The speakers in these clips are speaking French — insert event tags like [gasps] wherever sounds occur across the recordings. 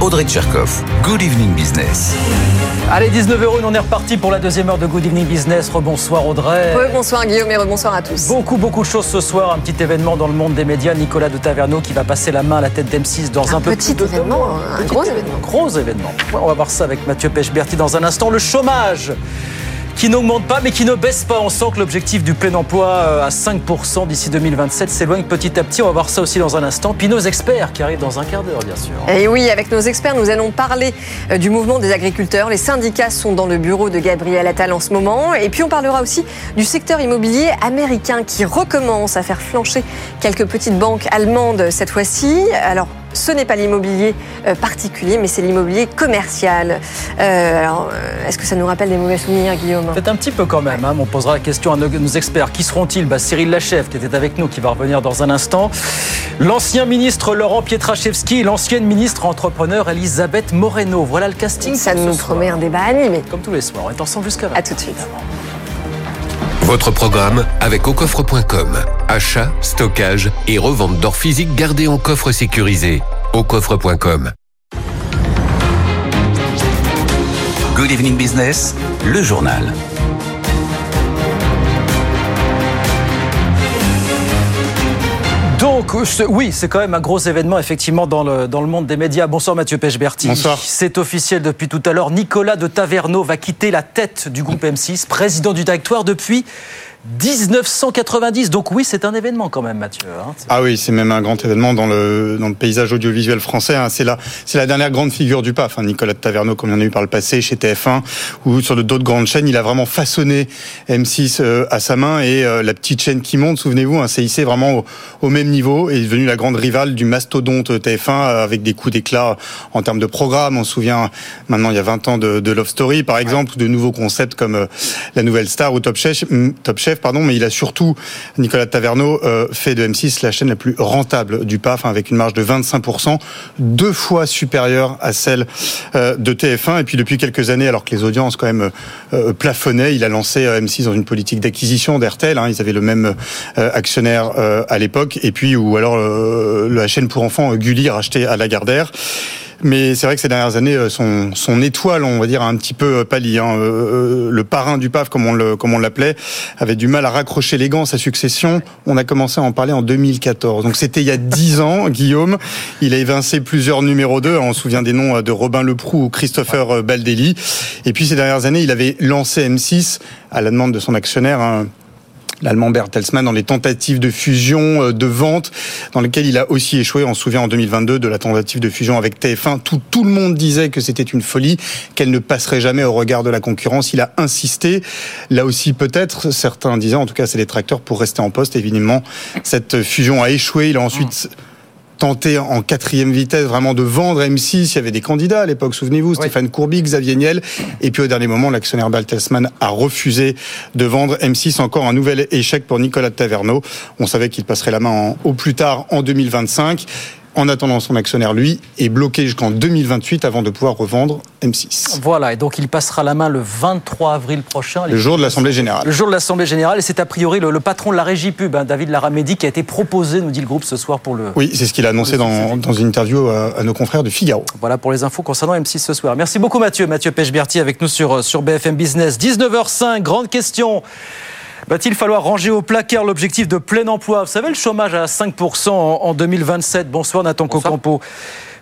Audrey Tcherkov. Good evening business. Allez, 19 euros, on est reparti pour la deuxième heure de Good Evening Business. Rebonsoir Audrey. Rebonsoir Guillaume et rebonsoir à tous. Beaucoup, beaucoup de choses ce soir. Un petit événement dans le monde des médias. Nicolas de Taverneau qui va passer la main à la tête d'M6 dans un, petit plus de deux événement, un gros événement. Gros événement. On va voir ça avec Mathieu Pechberti dans un instant. Le chômage qui n'augmente pas mais qui ne baisse pas. On sent que l'objectif du plein emploi euh, à 5% d'ici 2027 s'éloigne petit à petit. On va voir ça aussi dans un instant. Puis nos experts qui arrivent dans un quart d'heure, bien sûr. Et oui, avec nos experts, nous allons parler euh, du mouvement des agriculteurs. Les syndicats sont dans le bureau de Gabriel Attal en ce moment. Et puis on parlera aussi du secteur immobilier américain qui recommence à faire flancher quelques petites banques allemandes cette fois-ci. Alors, ce n'est pas l'immobilier euh, particulier, mais c'est l'immobilier commercial. Euh, alors, euh, est-ce que ça nous rappelle des mauvais souvenirs, Guillaume Peut-être un petit peu quand même. hein, on posera la question à nos, nos experts. Qui seront-ils? Bah, Cyril Lachèvre, qui était avec nous, qui va revenir dans un instant. L'ancien ministre Laurent Pietraszewski et l'ancienne ministre entrepreneur Elisabeth Moreno. Voilà le casting. Ça nous promet un débat animé. Comme tous les soirs. On est ensemble jusqu'à 20. À tout de suite. Votre programme avec aucoffre.com. Achat, stockage et revente d'or physique gardé en coffre sécurisé. aucoffre.com. Good evening business, le journal. Donc, oui, c'est quand même un gros événement, effectivement, dans le, dans le monde des médias. Bonsoir, Mathieu Pechberti. Bonsoir. C'est officiel depuis tout à l'heure. Nicolas de Taverneau va quitter la tête du groupe M6, président du directoire depuis 1990. Donc, oui, c'est un événement quand même, Mathieu. hein. Ah oui, c'est même un grand événement dans le, dans le paysage audiovisuel français. hein. C'est la, c'est la dernière grande figure du PAF. hein. Nicolas de Taverneau, comme il y en a eu par le passé chez TF1 ou sur d'autres grandes chaînes, il a vraiment façonné M6 euh, à sa main et euh, la petite chaîne qui monte, souvenez-vous, s'est hissée vraiment au, au même niveau et est devenue la grande rivale du mastodonte TF1 euh, avec des coups d'éclat en termes de programme. On se souvient maintenant, il y a 20 ans, de, de Love Story, par exemple, ou de nouveaux concepts comme euh, La Nouvelle Star ou Top Chef, Top Chef pardon, mais il a surtout, Nicolas Taverneau, euh, fait de M6 la chaîne la plus rentable du PAF, hein, avec une marge de 25%, deux fois supérieure à celle euh, de TF1. Et puis depuis quelques années, alors que les audiences quand même euh, plafonnaient, il a lancé euh, M6 dans une politique d'acquisition d'RTL. Hein, ils avaient le même actionnaire à l'époque. Et puis, ou alors la chaîne pour enfants Gulli racheté à Lagardère. Mais c'est vrai que ces dernières années, euh, son, son étoile, on va dire, a un petit peu euh, pâli. Hein. Euh, Le parrain du PAF, comme on l'appelait, avait du mal à raccrocher les gants. Sa succession, on a commencé à en parler en 2014. Donc c'était il y a dix ans, [laughs] Guillaume. Il a évincé plusieurs numéros 2. On se souvient des noms de Robin Leproux ou Christopher Baldelli. Et puis ces dernières années, il avait lancé M6 à la demande de son actionnaire. hein, l'allemand Bertelsmann dans les tentatives de fusion, euh, de vente, dans lesquelles il a aussi échoué. On se souvient en 2022 de la tentative de fusion avec TF1. Tout, tout le monde disait que c'était une folie, qu'elle ne passerait jamais au regard de la concurrence. Il a insisté. Là aussi, peut-être, certains disaient, en tout cas, c'est les tracteurs pour rester en poste. Évidemment, cette fusion a échoué. Il a ensuite tenté en quatrième vitesse vraiment de vendre M6. Il y avait des candidats à l'époque, souvenez-vous, Stéphane Courby, Xavier Niel. Et puis au dernier moment, l'actionnaire Baltelsmann a refusé de vendre M6. Encore un nouvel échec pour Nicolas Taverneau. On savait qu'il passerait la main en- au plus tard en 2025. En attendant, son actionnaire, lui, est bloqué jusqu'en 2028 avant de pouvoir revendre M6. Voilà, et donc il passera la main le 23 avril prochain. Le jour de l'Assemblée Le Générale. jour de l'Assemblée Générale, et c'est a priori le, le patron de la régie pub, hein, David Laramédi, qui a été proposé, nous dit le groupe ce soir, pour le. Oui, c'est ce qu'il a annoncé dans, dans une interview à, à nos confrères de Figaro. Voilà pour les infos concernant M6 ce soir. Merci beaucoup Mathieu. Mathieu Pechberti avec nous sur, sur BFM Business. 19h05, grande question. Va-t-il falloir ranger au placard l'objectif de plein emploi Vous savez, le chômage à 5% en, en 2027. Bonsoir Nathan Cocampo.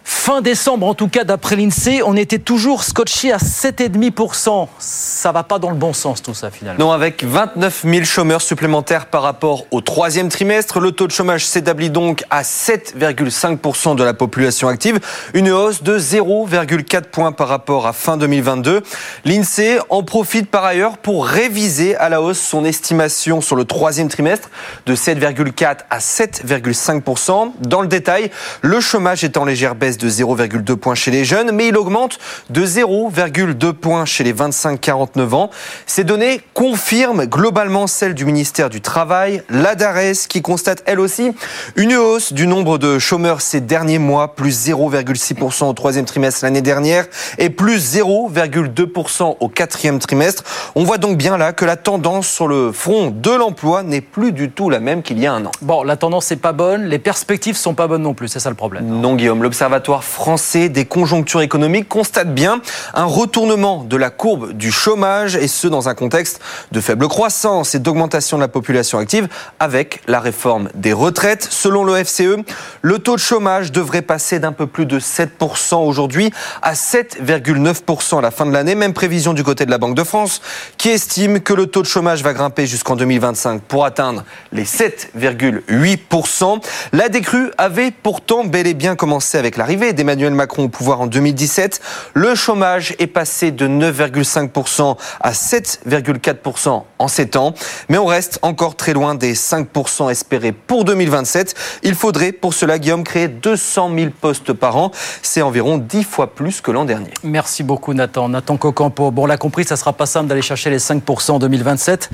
Fin décembre, en tout cas, d'après l'INSEE, on était toujours scotché à 7,5%. Ça va pas dans le bon sens, tout ça, finalement. Non, avec 29 000 chômeurs supplémentaires par rapport au troisième trimestre, le taux de chômage s'établit donc à 7,5% de la population active, une hausse de 0,4 points par rapport à fin 2022. L'INSEE en profite par ailleurs pour réviser à la hausse son estimation sur le troisième trimestre de 7,4 à 7,5%. Dans le détail, le chômage est en légère baisse baisse de 0,2 points chez les jeunes, mais il augmente de 0,2 points chez les 25-49 ans. Ces données confirment globalement celles du ministère du Travail, la DARES, qui constate elle aussi une hausse du nombre de chômeurs ces derniers mois, plus 0,6% au troisième trimestre l'année dernière et plus 0,2% au quatrième trimestre. On voit donc bien là que la tendance sur le front de l'emploi n'est plus du tout la même qu'il y a un an. Bon, la tendance n'est pas bonne, les perspectives sont pas bonnes non plus, c'est ça le problème. Non, Guillaume, l'Observatoire français des conjonctures économiques constate bien un retournement de la courbe du chômage et ce dans un contexte de faible croissance et d'augmentation de la population active avec la réforme des retraites. Selon le FCE, le taux de chômage devrait passer d'un peu plus de 7% aujourd'hui à 7,9% à la fin de l'année. Même prévision du côté de la Banque de France qui estime que le taux de chômage va grimper jusqu'en 2025 pour atteindre les 7,8%. La décrue avait pourtant bel et bien commencé avec l'arrivée d'Emmanuel Macron au pouvoir en 2017. Le chômage est passé de 9,5% à 7,4% en 7 ans. Mais on reste encore très loin des 5% espérés pour 2027. Il faudrait pour cela, Guillaume, créer 200 000 postes par an. C'est environ 10 fois plus que l'an dernier. Merci beaucoup Nathan. Nathan Cocampo. Bon, on l'a compris, ça sera pas simple d'aller chercher les 5% en 2027.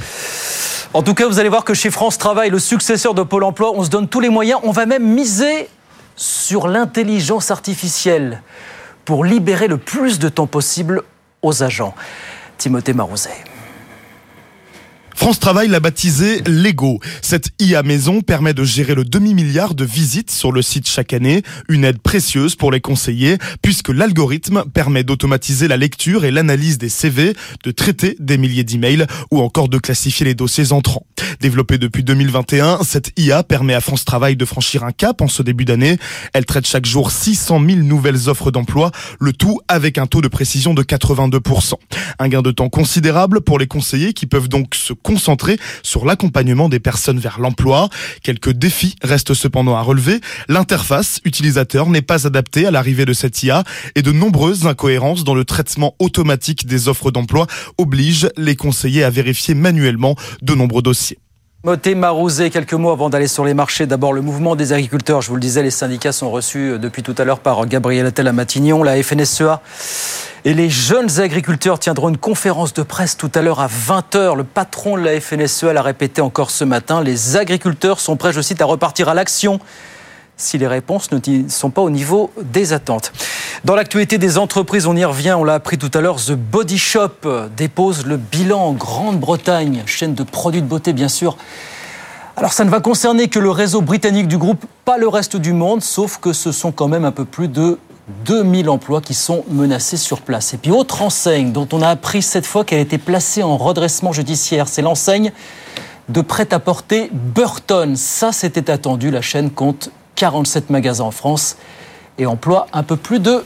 En tout cas, vous allez voir que chez France Travail, le successeur de Pôle Emploi, on se donne tous les moyens. On va même miser sur l'intelligence artificielle pour libérer le plus de temps possible aux agents. Timothée Marouzet. France Travail l'a baptisé Lego. Cette IA maison permet de gérer le demi-milliard de visites sur le site chaque année, une aide précieuse pour les conseillers puisque l'algorithme permet d'automatiser la lecture et l'analyse des CV, de traiter des milliers d'emails ou encore de classifier les dossiers entrants. Développée depuis 2021, cette IA permet à France Travail de franchir un cap en ce début d'année. Elle traite chaque jour 600 000 nouvelles offres d'emploi, le tout avec un taux de précision de 82%. Un gain de temps considérable pour les conseillers qui peuvent donc se concentré sur l'accompagnement des personnes vers l'emploi. Quelques défis restent cependant à relever. L'interface utilisateur n'est pas adaptée à l'arrivée de cette IA et de nombreuses incohérences dans le traitement automatique des offres d'emploi obligent les conseillers à vérifier manuellement de nombreux dossiers. Moté Marouzé, quelques mots avant d'aller sur les marchés. D'abord, le mouvement des agriculteurs. Je vous le disais, les syndicats sont reçus depuis tout à l'heure par Gabriel Attal à Matignon, la FNSEA. Et les jeunes agriculteurs tiendront une conférence de presse tout à l'heure à 20h. Le patron de la FNSEA l'a répété encore ce matin. Les agriculteurs sont prêts, je cite, à repartir à l'action si les réponses ne sont pas au niveau des attentes. Dans l'actualité des entreprises, on y revient, on l'a appris tout à l'heure, The Body Shop dépose le bilan en Grande-Bretagne, chaîne de produits de beauté bien sûr. Alors ça ne va concerner que le réseau britannique du groupe, pas le reste du monde, sauf que ce sont quand même un peu plus de 2000 emplois qui sont menacés sur place. Et puis autre enseigne dont on a appris cette fois qu'elle était placée en redressement judiciaire, c'est l'enseigne de prêt-à-porter Burton. Ça, c'était attendu. La chaîne compte 47 magasins en France et emploie un peu plus de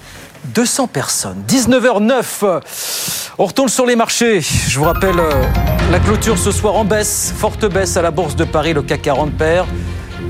200 personnes. 19h09. On retourne sur les marchés. Je vous rappelle euh, la clôture ce soir en baisse, forte baisse à la Bourse de Paris, le CAC 40 perd.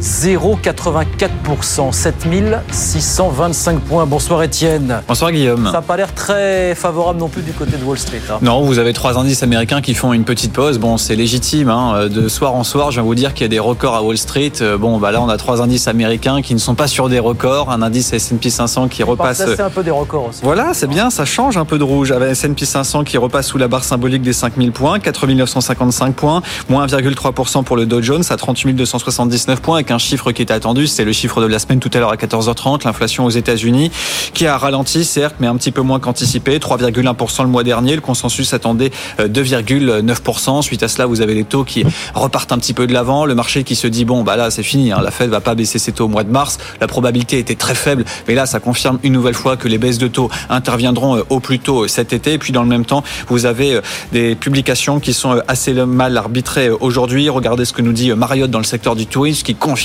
0,84%, 7625 points. Bonsoir Étienne. Bonsoir Guillaume. Ça n'a pas l'air très favorable non plus du côté de Wall Street. Hein. Non, vous avez trois indices américains qui font une petite pause. Bon, c'est légitime. Hein. De soir en soir, je viens vous dire qu'il y a des records à Wall Street. Euh, bon, bah là, on a trois indices américains qui ne sont pas sur des records. Un indice S&P 500 qui repasse. C'est un peu des records aussi. Voilà, c'est bien, ça change un peu de rouge. Avec S&P 500 qui repasse sous la barre symbolique des 5000 points, 4955 points, moins 1,3% pour le Dow Jones à 38 279 points, avec un chiffre qui est attendu, c'est le chiffre de la semaine tout à l'heure à 14h30, l'inflation aux États-Unis, qui a ralenti, certes, mais un petit peu moins qu'anticipé, 3,1% le mois dernier. Le consensus attendait 2,9%. Suite à cela, vous avez les taux qui repartent un petit peu de l'avant. Le marché qui se dit, bon, bah là, c'est fini, hein, la Fed va pas baisser ses taux au mois de mars. La probabilité était très faible, mais là, ça confirme une nouvelle fois que les baisses de taux interviendront au plus tôt cet été. Et puis, dans le même temps, vous avez des publications qui sont assez mal arbitrées aujourd'hui. Regardez ce que nous dit Marriott dans le secteur du tourisme, qui confirme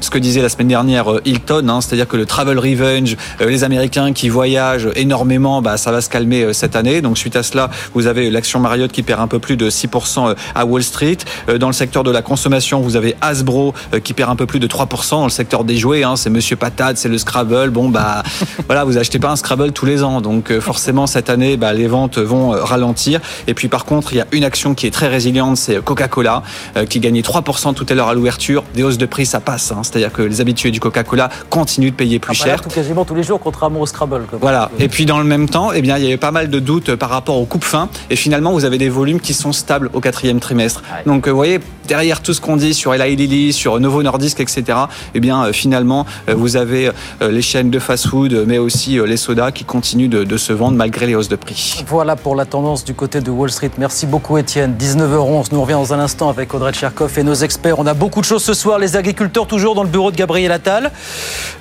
ce que disait la semaine dernière euh, Hilton, hein, c'est-à-dire que le travel revenge, euh, les Américains qui voyagent énormément, bah, ça va se calmer euh, cette année. Donc suite à cela, vous avez l'action Marriott qui perd un peu plus de 6% à Wall Street. Dans le secteur de la consommation, vous avez Hasbro qui perd un peu plus de 3% dans le secteur des jouets. Hein, c'est Monsieur Patate, c'est le Scrabble. Bon bah [laughs] voilà, vous achetez pas un Scrabble tous les ans, donc forcément cette année, bah, les ventes vont ralentir. Et puis par contre, il y a une action qui est très résiliente, c'est Coca-Cola qui gagnait 3% tout à l'heure à l'ouverture, des hausses de prix prix, ça passe. hein. C'est-à-dire que les habitués du Coca-Cola continuent de payer plus Après, là, cher. tout, quasiment tous les jours, contrairement au Scrabble. quoi. Voilà. Et puis dans le même temps, eh bien, il y avait pas mal de doutes par rapport aux coupes fin. Et finalement, vous avez des volumes qui sont stables au quatrième trimestre. Ouais. Donc, euh, vous voyez, derrière tout ce qu'on dit sur Eli Lilly, sur Novo Nordisk, etc., eh bien, euh, finalement, euh, vous avez euh, les chaînes de fast-food, mais aussi les sodas qui continuent de, se vendre malgré les hausses de prix. Voilà pour la tendance du côté de Wall Street. Merci beaucoup Étienne. 19h11, nous on revient dans un instant avec Audrey Tcherkov et nos experts. On a beaucoup de choses ce soir. Les agriculteurs toujours dans le bureau de Gabriel Attal.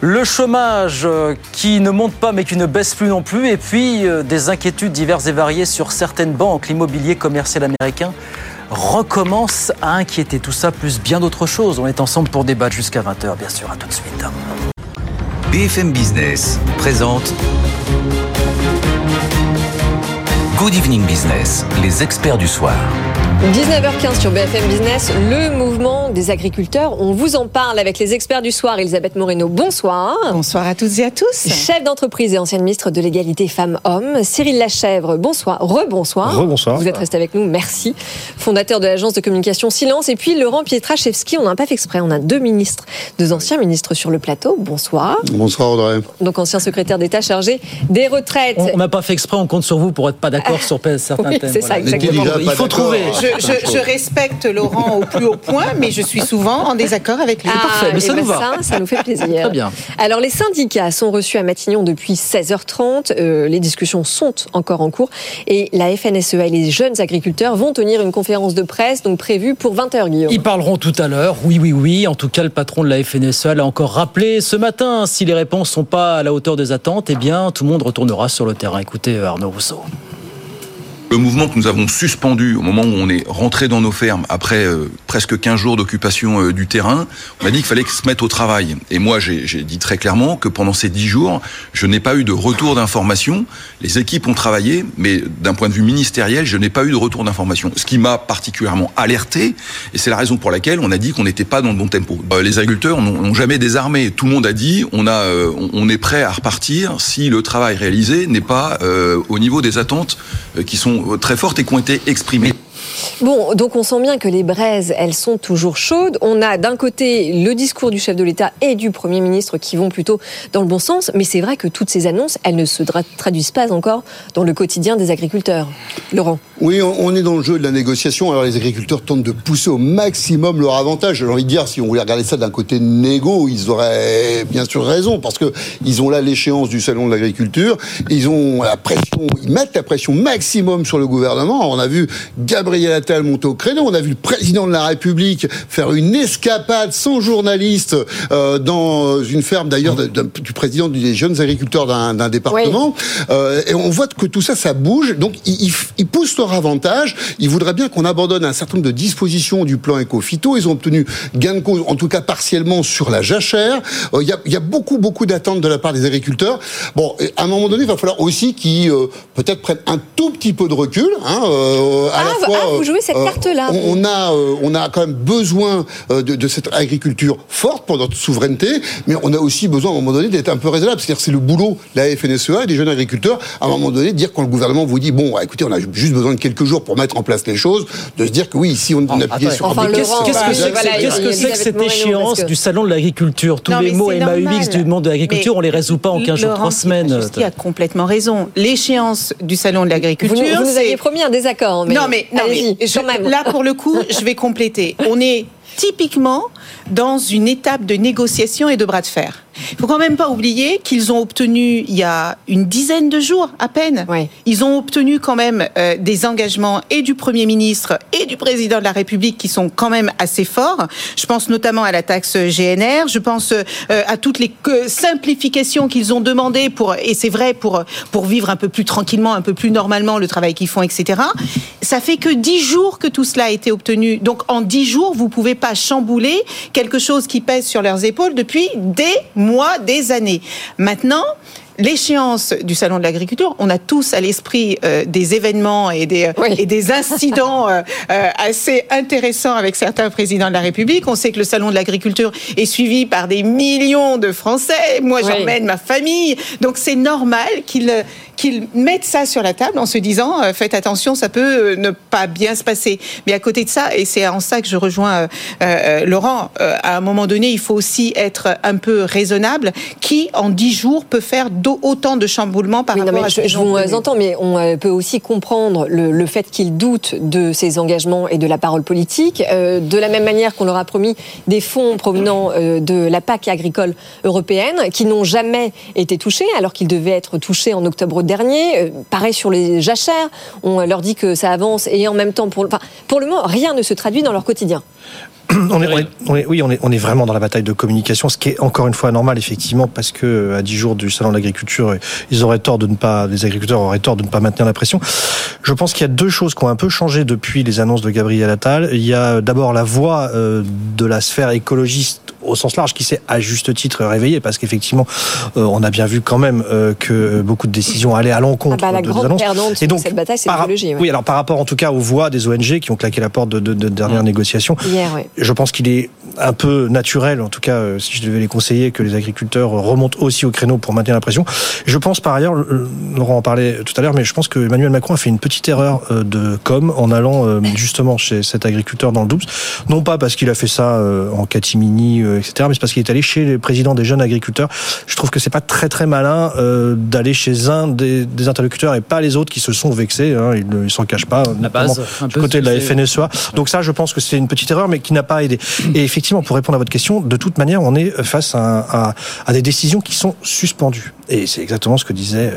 Le chômage qui ne monte pas mais qui ne baisse plus non plus. Et puis des inquiétudes diverses et variées sur certaines banques. L'immobilier commercial américain recommence à inquiéter. Tout ça plus bien d'autres choses. On est ensemble pour débattre jusqu'à 20h bien sûr. À tout de suite. BFM Business présente Good Evening Business, les experts du soir. 19h15 sur BFM Business, le mouvement des agriculteurs. On vous en parle avec les experts du soir. Elisabeth Moreno, bonsoir. Bonsoir à toutes et à tous. Chef d'entreprise et ancienne ministre de l'égalité femmes-hommes, Cyril Lachèvre, bonsoir, rebonsoir. Rebonsoir. Vous êtes resté avec nous, merci. Fondateur de l'agence de communication Silence. Et puis Laurent Pietraszewski, on n'a pas fait exprès, on a deux ministres, deux anciens ministres sur le plateau. Bonsoir. Bonsoir Audrey. Donc ancien secrétaire d'État chargé des retraites. On n'a pas fait exprès, on compte sur vous pour être pas d'accord sur certains oui, thèmes. c'est ça, exactement. Il faut trouver. Je, je- je respecte Laurent au plus haut point, mais je suis souvent en désaccord avec lui. parfait, mais ça nous va. Ça, ça nous fait [laughs] plaisir. Très bien. Alors, les syndicats sont reçus à Matignon depuis 16h30. Euh, les discussions sont encore en cours. Et la FNSEA et les jeunes agriculteurs vont tenir une conférence de presse, donc prévue pour 20h, Guillaume. Ils parleront tout à l'heure, oui, oui, oui. En tout cas, le patron de la FNSEA l'a encore rappelé ce matin. Si les réponses sont pas à la hauteur des attentes, eh bien, tout le monde retournera sur le terrain. Écoutez, euh, Arnaud Rousseau. Le mouvement que nous avons suspendu au moment où on est rentré dans nos fermes après euh, presque 15 jours d'occupation euh, du terrain, on a dit qu'il fallait se mettre au travail. Et moi, j'ai dit très clairement que pendant ces 10 jours, je n'ai pas eu de retour d'information. Les équipes ont travaillé, mais d'un point de vue ministériel, je n'ai pas eu de retour d'information. Ce qui m'a particulièrement alerté, et c'est la raison pour laquelle on a dit qu'on n'était pas dans le bon tempo. Euh, les agriculteurs n'ont jamais désarmé. Tout le monde a dit on, a, on- est prêt à repartir si le travail réalisé n'est pas au niveau des attentes qui sont euh, très fortes et qui ont été exprimées. Bon, donc on sent bien que les braises, elles sont toujours chaudes. On a d'un côté le discours du chef de l'État et du Premier ministre qui vont plutôt dans le bon sens, mais c'est vrai que toutes ces annonces, elles ne se traduisent pas encore dans le quotidien des agriculteurs. Laurent Oui, on on est dans le jeu de la négociation. Alors les agriculteurs tentent de pousser au maximum leur avantage. J'ai envie de dire, si on voulait regarder ça d'un côté négo, ils auraient bien sûr raison parce que ils ont là l'échéance du salon de l'agriculture. Ils ont la pression, ils mettent la pression maximum sur le gouvernement. On a vu Gabriel Attal monter au créneau. On a vu le président de la République faire une escapade sans journaliste euh, dans une ferme d'ailleurs du président des jeunes agriculteurs d'un département. Euh, et on voit que tout ça, ça bouge. Donc, ils, poussent leur avantage. Ils voudraient bien qu'on abandonne un certain nombre de dispositions du plan éco-phyto. Ils ont obtenu gain de cause, en tout cas partiellement, sur la jachère. Euh, Il y, a, y a beaucoup, beaucoup d'attentes de la part des agriculteurs. Bon, à un moment donné, il va falloir aussi qu'ils euh, peut-être prennent un tout petit peu de recul. Hein, euh, à Ah, la fois, vous jouez cette euh, carte-là, on- a, euh, on a quand même besoin euh, de, de cette agriculture forte pour notre souveraineté, mais on a aussi besoin à un moment donné d'être un peu raisonnable. C'est-à-dire que c'est le boulot de la FNSEA et des jeunes agriculteurs à un moment donné de dire quand le gouvernement vous dit bon, bah, écoutez, on a juste besoin de quelques jours pour mettre en place les choses, de se dire que oui, ici on, on a appuyé sur Enfin, Qu'est-ce que c'est que, voilà, il que cette Moreno, échéance que- du salon de l'agriculture? Tous Non, les mots MAUX du monde de l'agriculture, on les résout pas en 15 jours, Laurent 3 semaines. Pietraszewski a complètement raison. L'échéance du salon de l'agriculture, vous nous aviez promis un désaccord. Mais non mais, non, je- là pour le coup, je vais compléter. On est typiquement dans une étape de négociation et de bras de fer. Il faut quand même pas oublier qu'ils ont obtenu il y a une dizaine de jours à peine. Ils ont obtenu quand même euh, des engagements et du Premier ministre et du président de la République qui sont quand même assez forts. Je pense notamment à la taxe GNR. Je pense euh, à toutes les simplifications qu'ils ont demandées pour et c'est vrai pour pour vivre un peu plus tranquillement, un peu plus normalement le travail qu'ils font, etc. Ça fait que dix jours que tout cela a été obtenu. Donc en dix jours, vous pouvez pas chambouler quelque chose qui pèse sur leurs épaules depuis des mois, des années. Maintenant, l'échéance du salon de l'agriculture, on a tous à l'esprit euh, des événements et des, et des incidents euh, euh, assez intéressants avec certains présidents de la République. On sait que le salon de l'agriculture est suivi par des millions de Français. Moi, j'emmène ma famille. Donc, c'est normal qu'il qu'ils mettent ça sur la table en se disant faites attention, ça peut ne pas bien se passer. Mais à côté de ça, et c'est en ça que je rejoins Laurent, à un moment donné, il faut aussi être un peu raisonnable. Qui en dix jours peut faire autant de chamboulements par rapport à je, je vous entends, mais on euh, peut aussi comprendre le, fait qu'ils doutent de ses engagements et de la parole politique. Euh, de la même manière qu'on leur a promis des fonds provenant euh, de la PAC agricole européenne, qui n'ont jamais été touchés, alors qu'ils devaient être touchés en octobre dernier. pareil sur les jachères, on leur dit que ça avance et en même temps, pour, le moment, rien ne se traduit dans leur quotidien. [clears throat] On est, oui, on est, vraiment dans la bataille de communication, ce qui est encore une fois normal, effectivement, parce que à 10 jours du salon de l'agriculture, ils auraient tort de ne pas, les agriculteurs auraient tort de ne pas maintenir la pression. Je pense qu'il y a deux choses qui ont un peu changé depuis les annonces de Gabriel Attal. Il y a d'abord la voix euh, de la sphère écologiste au sens large qui s'est à juste titre réveillée parce qu'effectivement euh, on a bien vu quand même euh, que beaucoup de décisions allaient à l'encontre ah bah, de, des annonces. et donc cette bataille c'est l'écologie. Oui. alors par rapport en tout cas aux voix des ONG qui ont claqué la porte de, de, de dernières négociations. Hier, oui je pense qu'il est un peu naturel, en tout cas, euh, si je devais les conseiller, que les agriculteurs remontent aussi au créneau pour maintenir la pression. Je pense par ailleurs, Laurent en parlait tout à l'heure, mais je pense que Emmanuel Macron a fait une petite erreur de com en allant justement chez cet agriculteur dans le Doubs. Non pas parce qu'il a fait ça en catimini, etc., mais parce qu'il est allé chez les présidents des jeunes agriculteurs. Je trouve que c'est pas très très malin d'aller chez un des, interlocuteurs et pas les autres qui se sont vexés. Hein, ils ne s'en cachent pas, la base, du côté de la FNSEA. Donc ça, je pense que c'est une petite erreur, mais qui n'a pas aidé. Et effectivement, pour répondre à votre question, de toute manière, on est face à, à, des décisions qui sont suspendues. Et c'est exactement ce que disait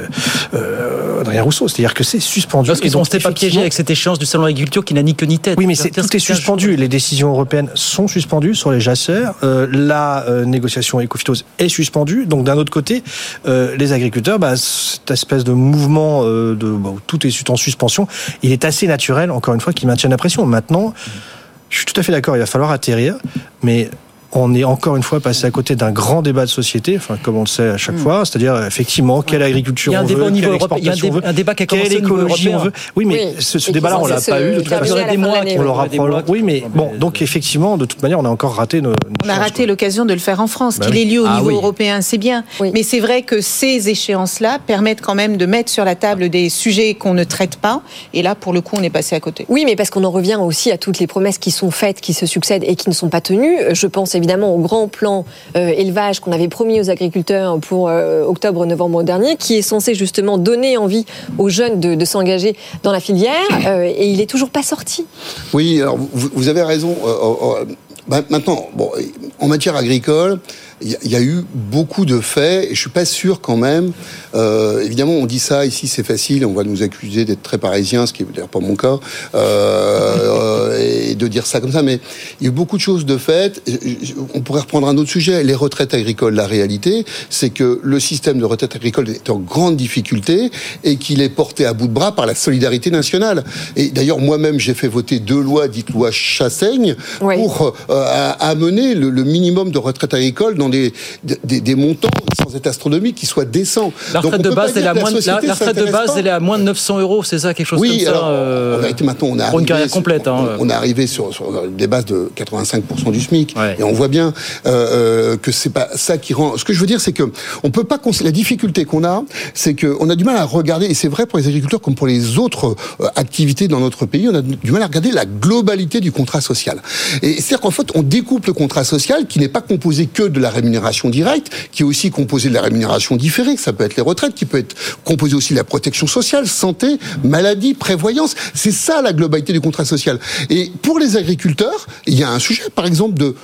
euh, euh Adrien Rousseau, c'est-à-dire que c'est suspendu. Parce qu'ils ont pas piégé avec cette échéance du salon de l'agriculture qui n'a ni queue ni tête. Oui, mais c'est, tout est suspendu. Les décisions européennes sont suspendues sur les jasseurs. Euh, la euh, négociation éco-phytose est suspendue. Donc d'un autre côté, euh, les agriculteurs, bah, cette espèce de mouvement de bah, où tout est en suspension, il est assez naturel, encore une fois, qu'ils maintiennent la pression. Maintenant. Je suis tout à fait d'accord, il va falloir atterrir, mais on est encore une fois passé à côté d'un grand débat de société, enfin comme on le sait à chaque mm. fois, c'est-à-dire effectivement quelle agriculture on veut, quelle exportation on veut, un débat qui a quelle écologie on veut. Oui, mais ce, débat-là on l'a pas eu. De toute façon, des mois, on l'aura Oui, mais bon, donc effectivement, de toute manière, on a encore raté. Nos, on a raté l'occasion de le faire en France, bah qu'il ait lieu au ah niveau européen, c'est bien. Mais c'est vrai que ces échéances-là permettent quand même de mettre sur la table des sujets qu'on ne traite pas. Et là, pour le coup, on est passé à côté. Oui, mais parce qu'on en revient aussi à toutes les promesses qui sont faites, qui se succèdent et qui ne sont pas tenues. Je pense évidemment au grand plan euh, élevage qu'on avait promis aux agriculteurs pour euh, octobre-novembre dernier, qui est censé justement donner envie aux jeunes de, s'engager dans la filière, euh, et il est toujours pas sorti. Oui, alors vous, vous avez raison. Bah, maintenant, bon, en matière agricole, il y, a eu beaucoup de faits et je suis pas sûr quand même. Euh, évidemment, on dit ça ici, c'est facile. On va nous accuser d'être très parisiens, ce qui n'est d'ailleurs pas mon cas, euh, et de dire ça comme ça. Mais il y a eu beaucoup de choses de fait. On pourrait reprendre un autre sujet les retraites agricoles. La réalité, c'est que le système de retraite agricole est en grande difficulté et qu'il est porté à bout de bras par la solidarité nationale. Et d'ailleurs, moi-même, j'ai fait voter deux lois dites loi Chassaigne pour euh, amener le, le minimum de retraite agricole dans des, des, montants sans être astronomiques qui soient décents. La retraite de base, elle est à moins de, la, retraite de base, elle est à moins de 900 euros, c'est ça, quelque chose oui, comme alors, ça. Euh, maintenant, on a pour une carrière complète. Hein. On, est arrivé sur, des bases de 85% du SMIC, et on voit bien euh, euh, que c'est pas ça qui rend. Ce que je veux dire, c'est que on peut pas. La difficulté qu'on a, c'est qu'on a du mal à regarder, et c'est vrai pour les agriculteurs comme pour les autres euh, activités dans notre pays, on a du mal à regarder la globalité du contrat social. Et c'est-à-dire qu'en fait, on découpe le contrat social qui n'est pas composé que de la rémunération directe, qui est aussi composée de la rémunération différée, ça peut être les retraites, qui peut être composée aussi de la protection sociale, santé, maladie, prévoyance. C'est ça la globalité du contrat social. Et pour les agriculteurs, il y a un sujet, par exemple, de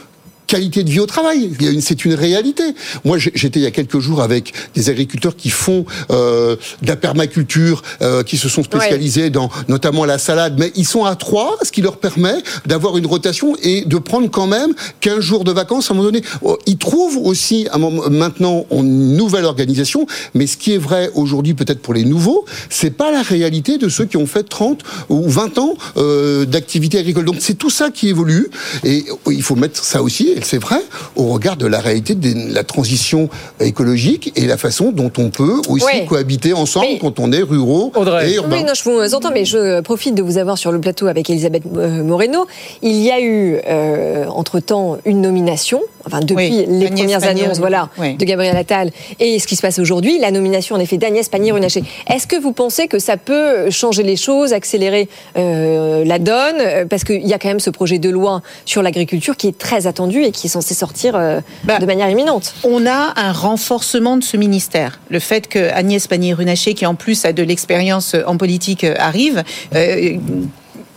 qualité de vie au travail. C'est une réalité. Moi, j'étais il y a quelques jours avec des agriculteurs qui font euh, de la permaculture, euh, qui se sont spécialisés dans notamment la salade, mais ils sont à trois, ce qui leur permet d'avoir une rotation et de prendre quand même 15 jours de vacances à un moment donné. Oh, ils trouvent aussi un moment, maintenant une nouvelle organisation, mais ce qui est vrai aujourd'hui peut-être pour les nouveaux, c'est pas la réalité de ceux qui ont fait 30 ou 20 ans euh, d'activité agricole. Donc c'est tout ça qui évolue et il faut mettre ça aussi c'est vrai, au regard de la réalité de la transition écologique et la façon dont on peut aussi Ouais. cohabiter ensemble Mais- quand on est ruraux et urbains. Oui, non, je vous entends, mais je profite de vous avoir sur le plateau avec Elisabeth euh, Moreno. Il y a eu, euh, entre-temps, une nomination, enfin, depuis Oui, les Agnès premières Pannier- annonces voilà, oui. de Gabriel Attal et ce qui se passe aujourd'hui, la nomination, en effet, d'Agnès Pannier-Runacher. Est-ce que vous pensez que ça peut changer les choses, accélérer euh, la donne? Parce qu'il y a quand même ce projet de loi sur l'agriculture qui est très attendu et qui est censé sortir euh, Bah, de manière imminente. On a un renforcement de ce ministère. Le fait que Agnès Pannier-Runacher, qui en plus a de l'expérience en politique, euh, arrive. euh,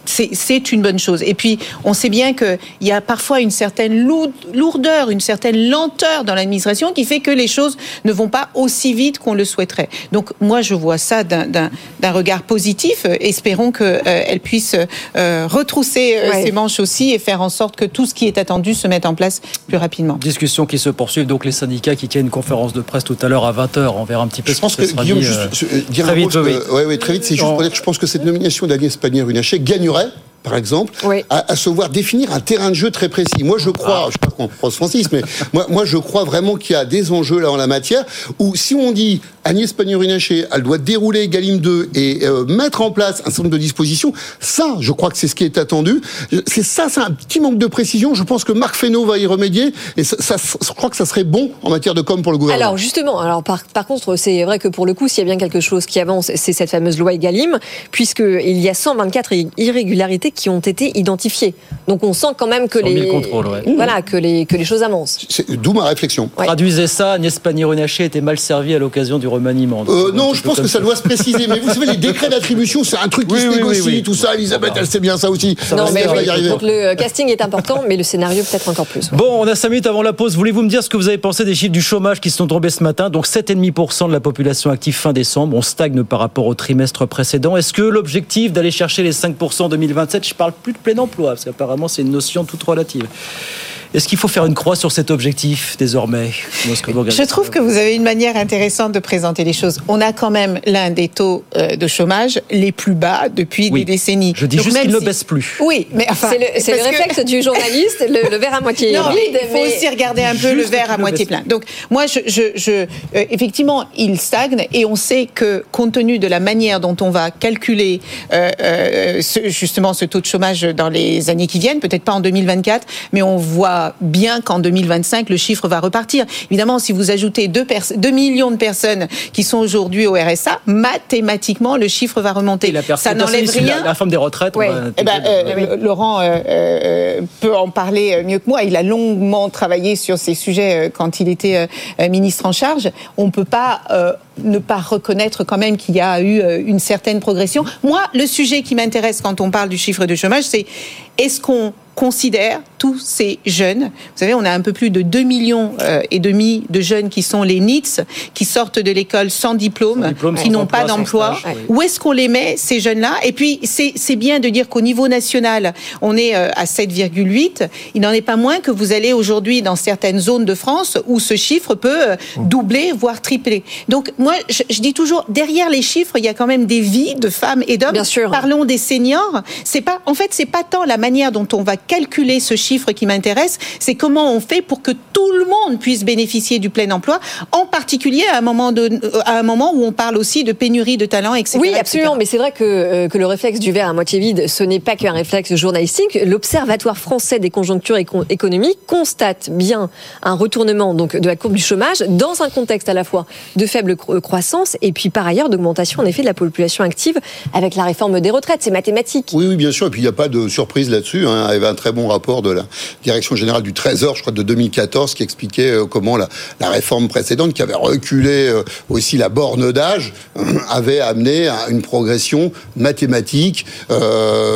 c'est- une bonne chose. Et puis, on sait bien qu'il y a parfois une certaine lou- lourdeur, une certaine lenteur dans l'administration qui fait que les choses ne vont pas aussi vite qu'on le souhaiterait. Donc, moi, je vois ça d'un- regard positif. Euh, Espérons qu'elle puisse euh, retrousser euh, Ouais. ses manches aussi et faire en sorte que tout ce qui est attendu se mette en place plus rapidement. Discussions qui se poursuivent, donc les syndicats qui tiennent une conférence de presse tout à l'heure à 20h. On verra un petit peu Je ce pense que se sera Guillaume, dit, juste euh, euh, dire très un vite, mot, oui, euh, ouais, ouais, très vite, c'est juste pour dire que je pense que cette nomination d'Agnès Pannier-Runacher Chile par exemple, à, à se voir définir un terrain de jeu très précis. Moi, je crois, je sais pas qu'on pense Francis, mais [laughs] moi, moi, je crois vraiment qu'il y a des enjeux là en la matière où si on dit Agnès Pannier-Runacher, elle doit dérouler Galim 2 et euh, mettre en place un certain nombre de dispositions, ça, je crois que c'est ce qui est attendu. C'est ça, c'est un petit manque de précision. Je pense que Marc Fesneau va y remédier et ça, ça- je crois que ça serait bon en matière de com pour le gouvernement. Alors justement, alors par, par contre, c'est vrai que pour le coup, s'il y a bien quelque chose qui avance, c'est cette fameuse loi Egalim, puisqu'il y a 124 irrégularités qui ont été identifiées. Donc on sent quand même que 100 000 les contrôles, ouais. voilà que les que les choses avancent. D'où ma réflexion. Traduisez ça, Agnès Pannier-Runacher était mal servie à l'occasion du remaniement. Euh, non, je pense que ça doit se préciser. Mais vous savez, les décrets d'attribution, c'est un truc qui Oui, se oui, négocie, oui. tout ça. Elisabeth, elle sait bien ça aussi. non, mais donc le casting est important, mais le scénario peut-être encore plus. Bon, on a 5 minutes avant la pause. Voulez-vous me dire ce que vous avez pensé des chiffres du chômage qui sont tombés ce matin? Donc 7,5% de la population active fin décembre. On stagne par rapport au trimestre précédent. Est-ce que l'objectif d'aller chercher les 5% en 2027, je parle plus de plein emploi, parce qu'apparemment c'est une notion toute relative. Est-ce qu'il faut faire une croix sur cet objectif désormais que vous Je trouve que vous avez une manière intéressante de présenter les choses. On a quand même l'un des taux euh, de chômage les plus bas depuis Oui. des décennies. Je dis Donc juste qu'il ne baisse plus. Oui, mais enfin, C'est le, que- réflexe du journaliste, le, le verre à moitié [laughs] Non, vide. il faut aussi regarder un peu le verre à moitié plein. Donc, moi, je, je, je- euh, effectivement, il stagne et on sait que, compte tenu de la manière dont on va calculer euh, euh, ce- justement ce taux de chômage dans les années qui viennent, peut-être pas en 2024, mais on voit bien qu'en 2025, le chiffre va repartir. Évidemment, si vous ajoutez 2, millions de personnes qui sont aujourd'hui au RSA, mathématiquement, le chiffre va remonter. Ça n'enlève rien. La, la forme des retraites. Ouais. Eh ben, intégrer- euh, Laurent euh, euh, peut en parler mieux que moi. Il a longuement travaillé sur ces sujets euh, quand il était euh, euh, ministre en charge. On ne peut pas euh, ne pas reconnaître quand même qu'il y a eu euh, une certaine progression. Moi, le sujet qui m'intéresse quand on parle du chiffre de chômage, c'est est-ce qu'on considère tous ces jeunes, vous savez, on a un peu plus de 2 millions euh, et demi de jeunes qui sont les NITS, qui sortent de l'école sans diplôme, diplôme, qui n'ont pas d'emploi. stage, oui. Où est-ce qu'on les met, ces jeunes-là? Et puis, c'est c'est bien de dire qu'au niveau national, on est euh, à 7,8. Il n'en est pas moins que vous allez aujourd'hui dans certaines zones de France où ce chiffre peut euh, doubler, voire tripler. Donc, moi, je, je dis toujours, derrière les chiffres, il y a quand même des vies de femmes et d'hommes. Bien sûr. Parlons des seniors. C'est pas, en fait, c'est pas tant la manière dont on va calculer ce chiffre qui m'intéresse, c'est comment on fait pour que tout le monde puisse bénéficier du plein emploi, en particulier à un moment, de, à un moment où on parle aussi de pénurie de talents, etc. Oui, etc. absolument. Mais c'est vrai que, euh, que le réflexe du verre à moitié vide, ce n'est pas qu'un réflexe journalistique. L'Observatoire français des conjonctures éco- économiques constate bien un retournement donc de la courbe du chômage dans un contexte à la fois de faible cro- croissance et puis par ailleurs d'augmentation en effet de la population active avec la réforme des retraites. C'est mathématique. Oui, oui, bien sûr. Et puis, il n'y a pas de surprise là-dessus. Hein. Il y avait un très bon rapport de la Direction générale du Trésor, je crois, de 2014, qui expliquait euh, comment la, réforme précédente, qui avait reculé euh, aussi la borne d'âge, euh, avait amené à une progression mathématique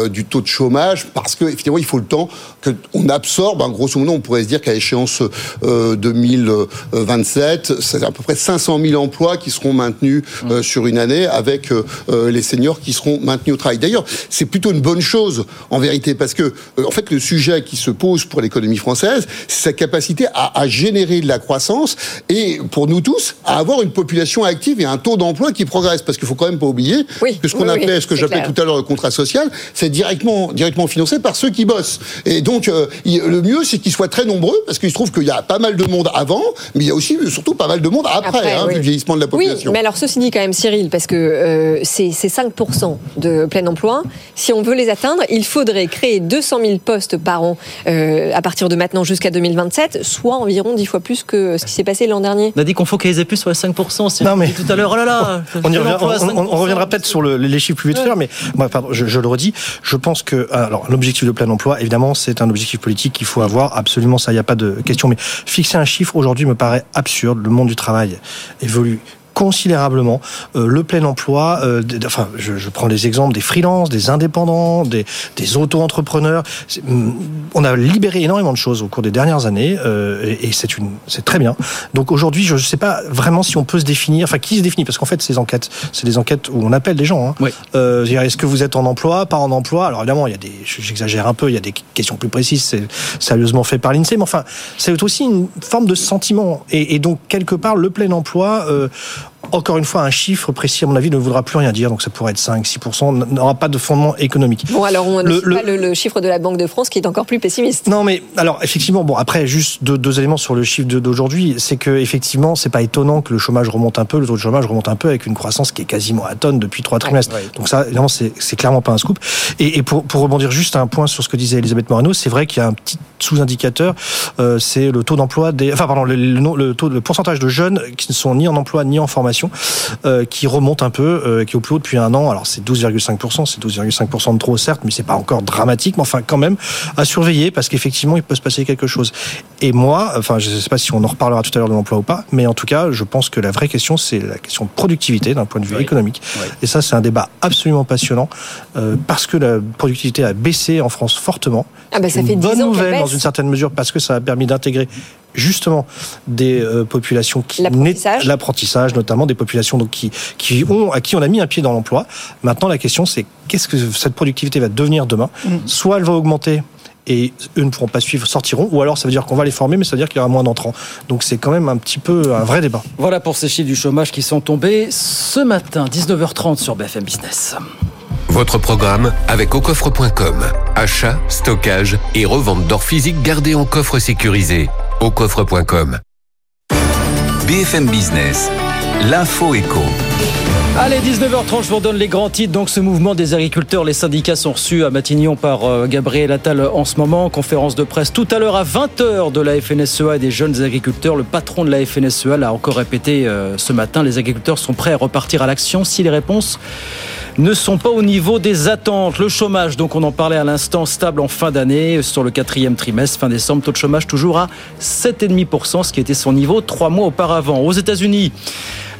du taux de chômage, parce que, effectivement, il faut le temps qu'on absorbe. hein, grosso modo, on pourrait se dire qu'à échéance euh, 2027, c'est à peu près 500 000 emplois qui seront maintenus euh, sur une année, avec euh, euh, les seniors qui seront maintenus au travail. D'ailleurs, c'est plutôt une bonne chose en vérité, parce que euh, en fait, le sujet qui se pose pour l'économie française, c'est sa capacité à, à générer de la croissance et pour nous tous à avoir une population active et un taux d'emploi qui progresse. Parce qu'il faut quand même pas oublier que ce qu'on oui, oui, appelait, ce que j'appelais tout à l'heure le contrat social, c'est directement directement financé par ceux qui bossent. Et donc Donc, euh, il- le mieux, c'est qu'ils soient très nombreux, parce qu'il se trouve qu'il y a pas mal de monde avant, mais il y a aussi, surtout, pas mal de monde après, Après, hein, oui. vu le vieillissement de la Oui, population. mais alors ceci dit quand même, Cyril, parce que euh, c'est c'est 5% de plein emploi. Si on veut les atteindre, il faudrait créer 200 000 postes par an euh, à partir de maintenant jusqu'à 2027, soit environ 10 fois plus que ce qui s'est passé l'an dernier. On a dit qu'on focalisait plus sur les 5%. C'est Non, mais- tout à l'heure, oh là là. On, y revient- l'emploi à on- on- on 5%. reviendra peut-être sur le- les chiffres plus vite faire, mais moi, pardon, je, je le redis, je pense que alors l'objectif de plein emploi, évidemment, c'est un objectif politique qu'il faut avoir, absolument, ça, il n'y a pas de question. Mais fixer un chiffre aujourd'hui me paraît absurde. Le monde du travail évolue considérablement Euh, le plein emploi euh, enfin je, je prends les exemples des freelances des indépendants des, des auto-entrepreneurs. Hum, on a libéré énormément de choses au cours des dernières années euh, et, et c'est une c'est très bien. Donc aujourd'hui je ne sais pas vraiment si on peut se définir enfin qui se définit parce qu'en fait ces enquêtes c'est des enquêtes où on appelle des gens hein. Euh, veux dire, est-ce que vous êtes en emploi pas en emploi? Alors évidemment il y a des j'exagère un peu il y a des questions plus précises c'est sérieusement fait par l'INSEE mais enfin c'est aussi une forme de sentiment. Et, et donc quelque part le plein emploi euh, encore une fois, un chiffre précis, à mon avis, ne voudra plus rien dire. Donc, ça pourrait être 5, 6%, n'aura pas de fondement économique. Bon, alors on ne Le- cite le- pas le, le chiffre de la Banque de France qui est encore plus pessimiste. Non, mais alors effectivement, bon après juste deux, deux éléments sur le chiffre d'aujourd'hui, c'est que effectivement, c'est pas étonnant que le chômage remonte un peu, le taux de chômage remonte un peu avec une croissance qui est quasiment à tonne depuis trois trimestres. Donc ça, évidemment, c'est clairement pas un scoop. Et, et pour, pour rebondir juste un point sur ce que disait Elisabeth Moreno, c'est vrai qu'il y a un petit sous-indicateur, euh, c'est le taux d'emploi des, enfin pardon, le, le, nom- le taux, le pourcentage de jeunes qui ne sont ni en emploi ni en formation, euh, qui remonte un peu, euh, qui est au plus haut depuis un an. Alors c'est 12,5%, c'est 12,5% de trop certes, mais c'est pas encore dramatique, mais enfin quand même à surveiller parce qu'effectivement il peut se passer quelque chose. Et moi, enfin je sais pas si on en reparlera tout à l'heure de l'emploi ou pas, mais en tout cas je pense que la vraie question c'est la question de productivité d'un point de vue économique. Et ça c'est un débat absolument passionnant euh, parce que la productivité a baissé en France fortement. Ah bah, ça Une fait 10 bonne ans qu'elle nouvelle dans une certaine mesure parce que ça a permis d'intégrer justement des euh, populations qui l'apprentissage l'apprentissage notamment des populations donc qui qui ont à qui on a mis un pied dans l'emploi maintenant la question c'est qu'est-ce que cette productivité va devenir demain soit elle va augmenter et eux ne pourront pas suivre, sortiront, ou alors ça veut dire qu'on va les former, mais ça veut dire qu'il y aura moins d'entrants. Donc c'est quand même un petit peu un vrai débat. Voilà pour ces chiffres du chômage qui sont tombés ce matin, 19h30 sur BFM Business. Votre programme avec aucoffre.com. Achat, stockage et revente d'or physique gardé en coffre sécurisé. Aucoffre.com. BFM Business, l'info éco. Allez, 19h30, je vous redonne les grands titres. Donc, ce mouvement des agriculteurs, les syndicats sont reçus à Matignon par euh, Gabriel Attal en ce moment. Conférence de presse tout à l'heure à 20h de la FNSEA et des jeunes agriculteurs. Le patron de la FNSEA l'a encore répété euh, ce matin. Les agriculteurs sont prêts à repartir à l'action si les réponses ne sont pas au niveau des attentes. Le chômage, donc on en parlait à l'instant, stable en fin d'année sur le quatrième trimestre, fin décembre, taux de chômage toujours à 7,5%, ce qui était son niveau trois mois auparavant. Aux États-Unis,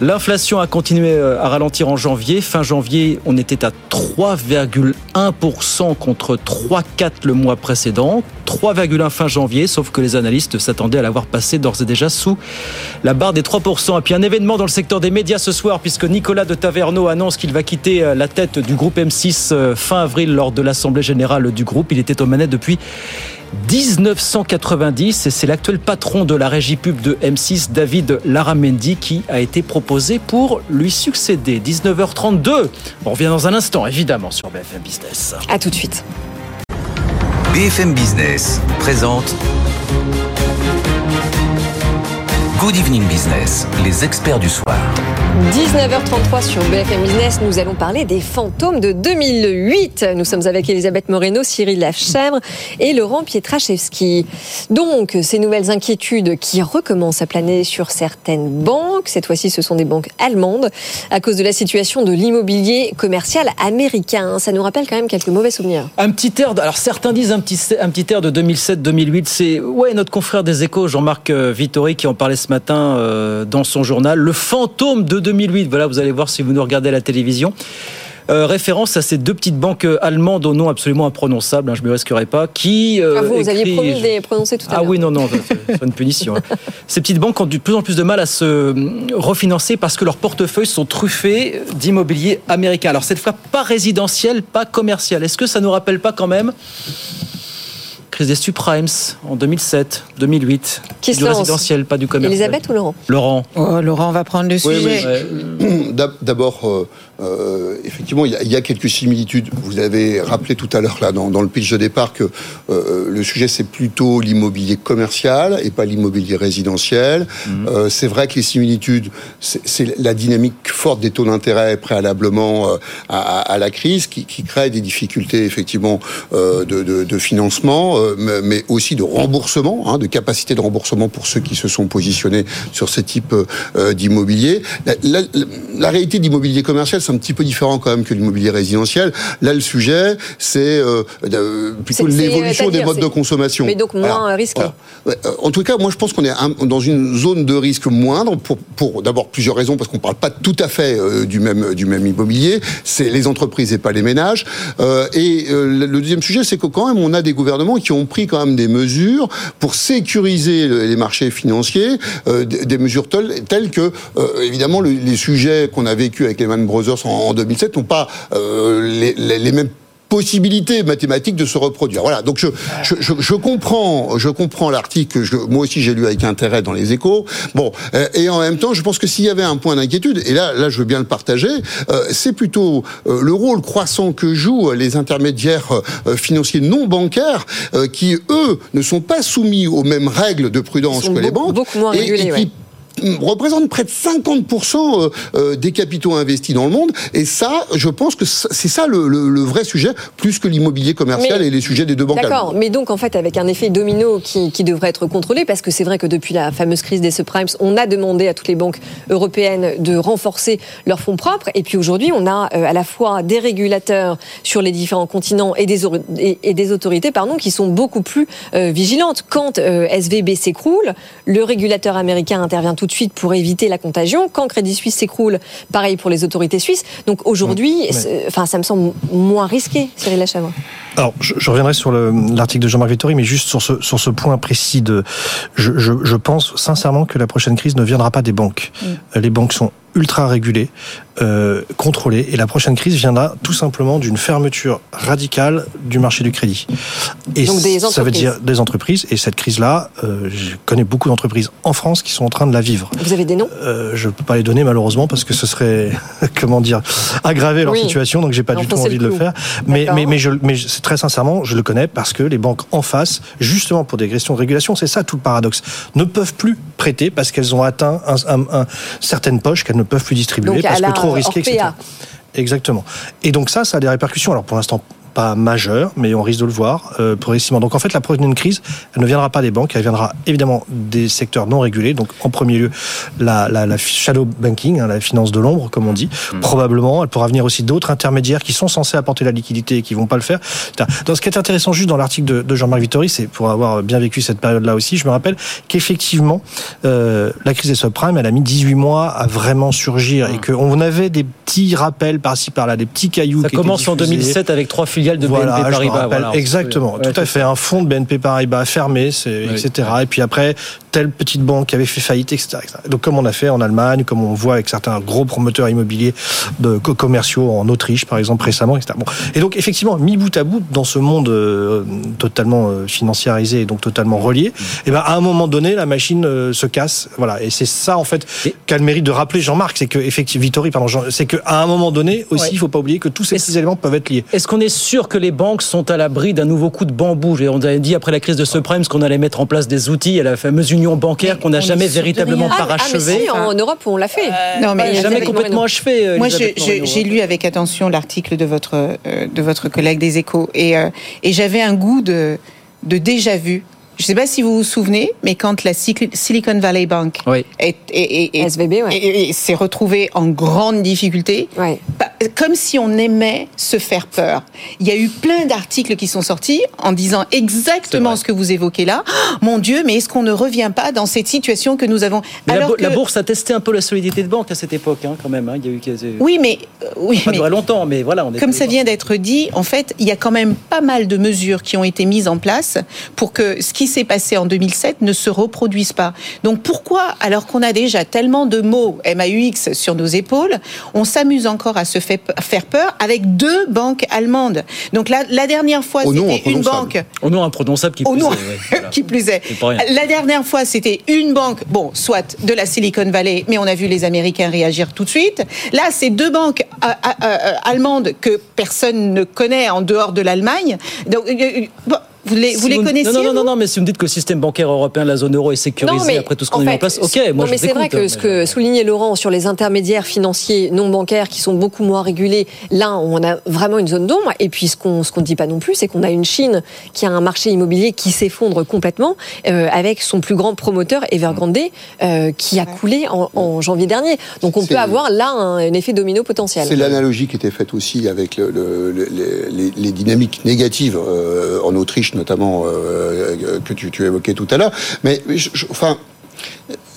L'inflation a continué euh, à ralentir en janvier. Fin janvier, on était à 3,1% contre 3,4 le mois précédent. 3,1 fin janvier, sauf que les analystes s'attendaient à l'avoir passé d'ores et déjà sous la barre des 3%. Et puis un événement dans le secteur des médias ce soir, puisque Nicolas de Taverneau annonce qu'il va quitter euh, la tête du groupe M6 euh, fin avril lors de l'Assemblée générale du groupe. Il était aux manettes depuis 1990 et c'est l'actuel patron de la régie pub de M6, David Laramendi, qui a été proposé pour lui succéder. 19h32. On revient dans un instant, évidemment, sur BFM Business. À tout de suite. BFM Business présente Good Evening Business, les experts du soir. 19h33 sur BFM Business, nous allons parler des fantômes de 2008. Nous sommes avec Elisabeth Moreno, Cyril Lachèvre et Laurent Pietraszewski. Donc, ces nouvelles inquiétudes qui recommencent à planer sur certaines banques, cette fois-ci ce sont des banques allemandes, à cause de la situation de l'immobilier commercial américain. Ça nous rappelle quand même quelques mauvais souvenirs. Un petit air, alors certains disent un petit, un petit air de 2007-2008, c'est ouais, notre confrère des échos, Jean-Marc euh, Vittori, qui en parlait ce matin euh, dans son journal, le fantôme de 2008. Voilà, vous allez voir si vous nous regardez à la télévision. Euh, référence à ces deux petites banques allemandes au nom absolument imprononçable, hein, je ne me risquerai pas, qui... euh, Ah, vous, vous aviez promis de les prononcer tout à Ah l'heure. oui, non, non, c'est une punition. hein. Ces petites banques ont de plus en plus de mal à se euh, refinancer parce que leurs portefeuilles sont truffés d'immobilier américain. Alors cette fois, pas résidentiel, pas commercial. Est-ce que ça nous rappelle pas quand même crise des subprimes en 2007, 2008 Qui Du résidentiel, pas du commercial. Elisabeth ou Laurent? Laurent. Oh, Laurent va prendre le Oui, sujet. oui. d'abord, euh, euh, effectivement, il y, a, il y, a quelques similitudes. Vous avez rappelé tout à l'heure là dans, dans, le pitch de départ que euh, le sujet c'est plutôt l'immobilier commercial et pas l'immobilier résidentiel. Mmh. Euh, c'est vrai que les similitudes, c'est la dynamique forte des taux d'intérêt préalablement euh, à, à, la crise qui, qui, crée des difficultés effectivement de, de, de, financement, mais aussi de remboursement, hein, de capacité de remboursement pour ceux qui se sont positionnés sur ce type d'immobilier. La, la, la, réalité d'immobilier commercial, c'est un petit peu différent quand même que l'immobilier résidentiel. Là, le sujet, c'est euh, plutôt l'évolution des modes de consommation. Mais donc moins risqué. Voilà. Euh, en tout cas, moi, je pense qu'on est dans une zone de risque moindre pour, pour d'abord plusieurs raisons, parce qu'on ne parle pas tout à fait euh, du même du même immobilier. C'est les entreprises et pas les ménages. Euh, et le deuxième sujet, c'est que quand même, on a des gouvernements qui ont pris quand même des mesures pour sécuriser les marchés financiers, des mesures telles, que, évidemment, les sujets qu'on a vécu avec Lehman Brothers en, en 2007 n'ont pas euh, les, les, les, mêmes possibilité mathématique de se reproduire. Voilà. Donc je, je, je, je comprends, je comprends l'article. moi aussi, j'ai lu avec intérêt dans les Échos. Bon, euh, et en même temps, je pense que s'il y avait un point d'inquiétude, et là, là, je veux bien le partager, euh, c'est plutôt euh, le rôle croissant que jouent les intermédiaires financiers non bancaires, qui eux ne sont pas soumis aux mêmes règles de prudence que beaucoup, les banques, beaucoup moins et, régulés, et qui ouais représente près de 50% euh, des capitaux investis dans le monde. Et ça, je pense que c'est ça le, le, le, vrai sujet, plus que l'immobilier commercial mais, et les sujets des deux banques. D'accord, mais donc en fait avec un effet domino qui, qui devrait être contrôlé, parce que c'est vrai que depuis la fameuse crise des subprimes, on a demandé à toutes les banques européennes de renforcer leurs fonds propres. Et puis aujourd'hui, on a euh, à la fois des régulateurs sur les différents continents et des, et, et des autorités pardon, qui sont beaucoup plus euh, vigilantes. Quand euh, SVB s'écroule, le régulateur américain intervient tout de suite pour éviter la contagion. Quand Crédit Suisse s'écroule, pareil pour les autorités suisses. Donc aujourd'hui, mmh, enfin, ça me semble moins risqué, Cyril Lachavin. Alors, je, je, reviendrai sur l'article de Jean-Marc Vittori, mais juste sur ce, sur ce point précis de, je, je, je, pense sincèrement que la prochaine crise ne viendra pas des banques. Mmh. Les banques sont ultra régulées, euh, contrôlées, et la prochaine crise viendra tout simplement d'une fermeture radicale du marché du crédit. Et Donc des ça veut dire des entreprises, et cette crise-là, euh, je connais beaucoup d'entreprises en France qui sont en train de la vivre. Vous avez des noms? Euh, Je ne peux pas les donner malheureusement parce que ce serait, [laughs] comment dire, aggraver leur oui. situation, donc j'ai pas du tout envie de le faire. Mais, mais, mais, je, mais très sincèrement, je le connais parce que les banques en face, justement pour des questions de régulation, c'est ça tout le paradoxe, ne peuvent plus prêter parce qu'elles ont atteint un, un, un, certaines poches qu'elles ne peuvent plus distribuer donc, parce que trop risqué, Orpea. etc. Exactement. Et donc ça, ça a des répercussions. Alors pour l'instant, pas majeur, mais on risque de le voir euh, progressivement. Donc en fait, la prochaine crise, elle ne viendra pas des banques, elle viendra évidemment des secteurs non régulés. Donc en premier lieu, la, la, la shadow banking, hein, la finance de l'ombre, comme on dit. Mmh. Probablement, elle pourra venir aussi d'autres intermédiaires qui sont censés apporter la liquidité et qui vont pas le faire. Donc ce qui est intéressant juste dans l'article de, de Jean-Marc Vittori, c'est pour avoir bien vécu cette période-là aussi, je me rappelle qu'effectivement, euh, la crise des subprimes, elle a mis 18 mois à vraiment surgir mmh. et qu'on avait des petits rappels par-ci par-là, des petits cailloux. Ça qui commence en 2007 avec trois filiales de voilà, BNP Paribas. Voilà, exactement, ouais, tout à fait. Un fonds de BNP Paribas fermé, ouais. etc. Et puis après, telle petite banque qui avait fait faillite, etc., etc., Donc comme on a fait en Allemagne, comme on voit avec certains gros promoteurs immobiliers de commerciaux en Autriche, par exemple, récemment, etc. Bon. Et donc effectivement, mis bout à bout, dans ce monde euh, totalement euh, financiarisé et donc totalement relié, et ben à un moment donné, la machine euh, se casse. Voilà. Et c'est ça en fait qu'a le mérite de rappeler Jean-Marc, c'est que effectivement, Vittori, pardon, c'est qu'à un moment donné aussi, il ouais. faut pas oublier que tous ces petits éléments peuvent être liés. Est-ce qu'on est sûr que les banques sont à l'abri d'un nouveau coup de bambou? On avait dit après la crise de subprimes qu'on allait mettre en place des outils à la fameuse union bancaire qu'on n'a jamais véritablement ah, parachevé. Ah, si, en Europe, on l'a fait. Euh, non, mais jamais complètement achevé. Euh, Moi, j'ai lu avec attention l'article de votre euh, de votre collègue des Échos et euh, et j'avais un goût de de déjà vu je ne sais pas si vous vous souvenez, mais quand la Silicon Valley Bank oui. est, est, est, SVB, ouais. s'est retrouvée en grande difficulté, ouais. comme si on aimait se faire peur. Il y a eu plein d'articles qui sont sortis en disant exactement ce que vous évoquez là. Oh, [gasps] mon Dieu, mais est-ce qu'on ne revient pas dans cette situation que nous avons mais Alors la, que... la, bourse a testé un peu la solidité de banque à cette époque, hein, quand même. Hein. Il y a eu quasi... Oui, mais euh, oui, pas mais longtemps, mais voilà. On est comme ça vient d'être dit, en fait, il y a quand même pas mal de mesures qui ont été mises en place pour que ce qui s'est passé en 2007 ne se reproduisent pas. Donc pourquoi, alors qu'on a déjà tellement de mots MAUX sur nos épaules, on s'amuse encore à se faire peur avec deux banques allemandes? Donc la, la dernière fois, c'était une banque. Au nom imprononçable qui plus nom- est, ouais, [laughs] qui plus est. La dernière fois, c'était une banque, bon, soit de la Silicon Valley, mais on a vu les Américains réagir tout de suite. Là, c'est deux banques euh, euh, euh, allemandes que personne ne connaît en dehors de l'Allemagne. Donc, bon, vous les, vous Si les connaissiez Non, non, non, non, mais si vous me dites que le système bancaire européen de la zone euro est sécurisé Non, mais après tout ce qu'on a mis en place, ok, non, moi je mais c'est vrai que hein, ce que soulignait Laurent sur les intermédiaires financiers non bancaires qui sont beaucoup moins régulés, là on a vraiment une zone d'ombre. Et puis ce qu'on ce qu'on ne dit pas non plus, c'est qu'on a une Chine qui a un marché immobilier qui s'effondre complètement euh, avec son plus grand promoteur Evergrande euh, qui a coulé en, en janvier dernier. Donc on peut avoir là un, un effet domino potentiel. C'est l'analogie qui était faite aussi avec le- le- le- les, les dynamiques négatives euh, en Autriche, notamment, euh, que tu, évoquais tout à l'heure. Mais, enfin.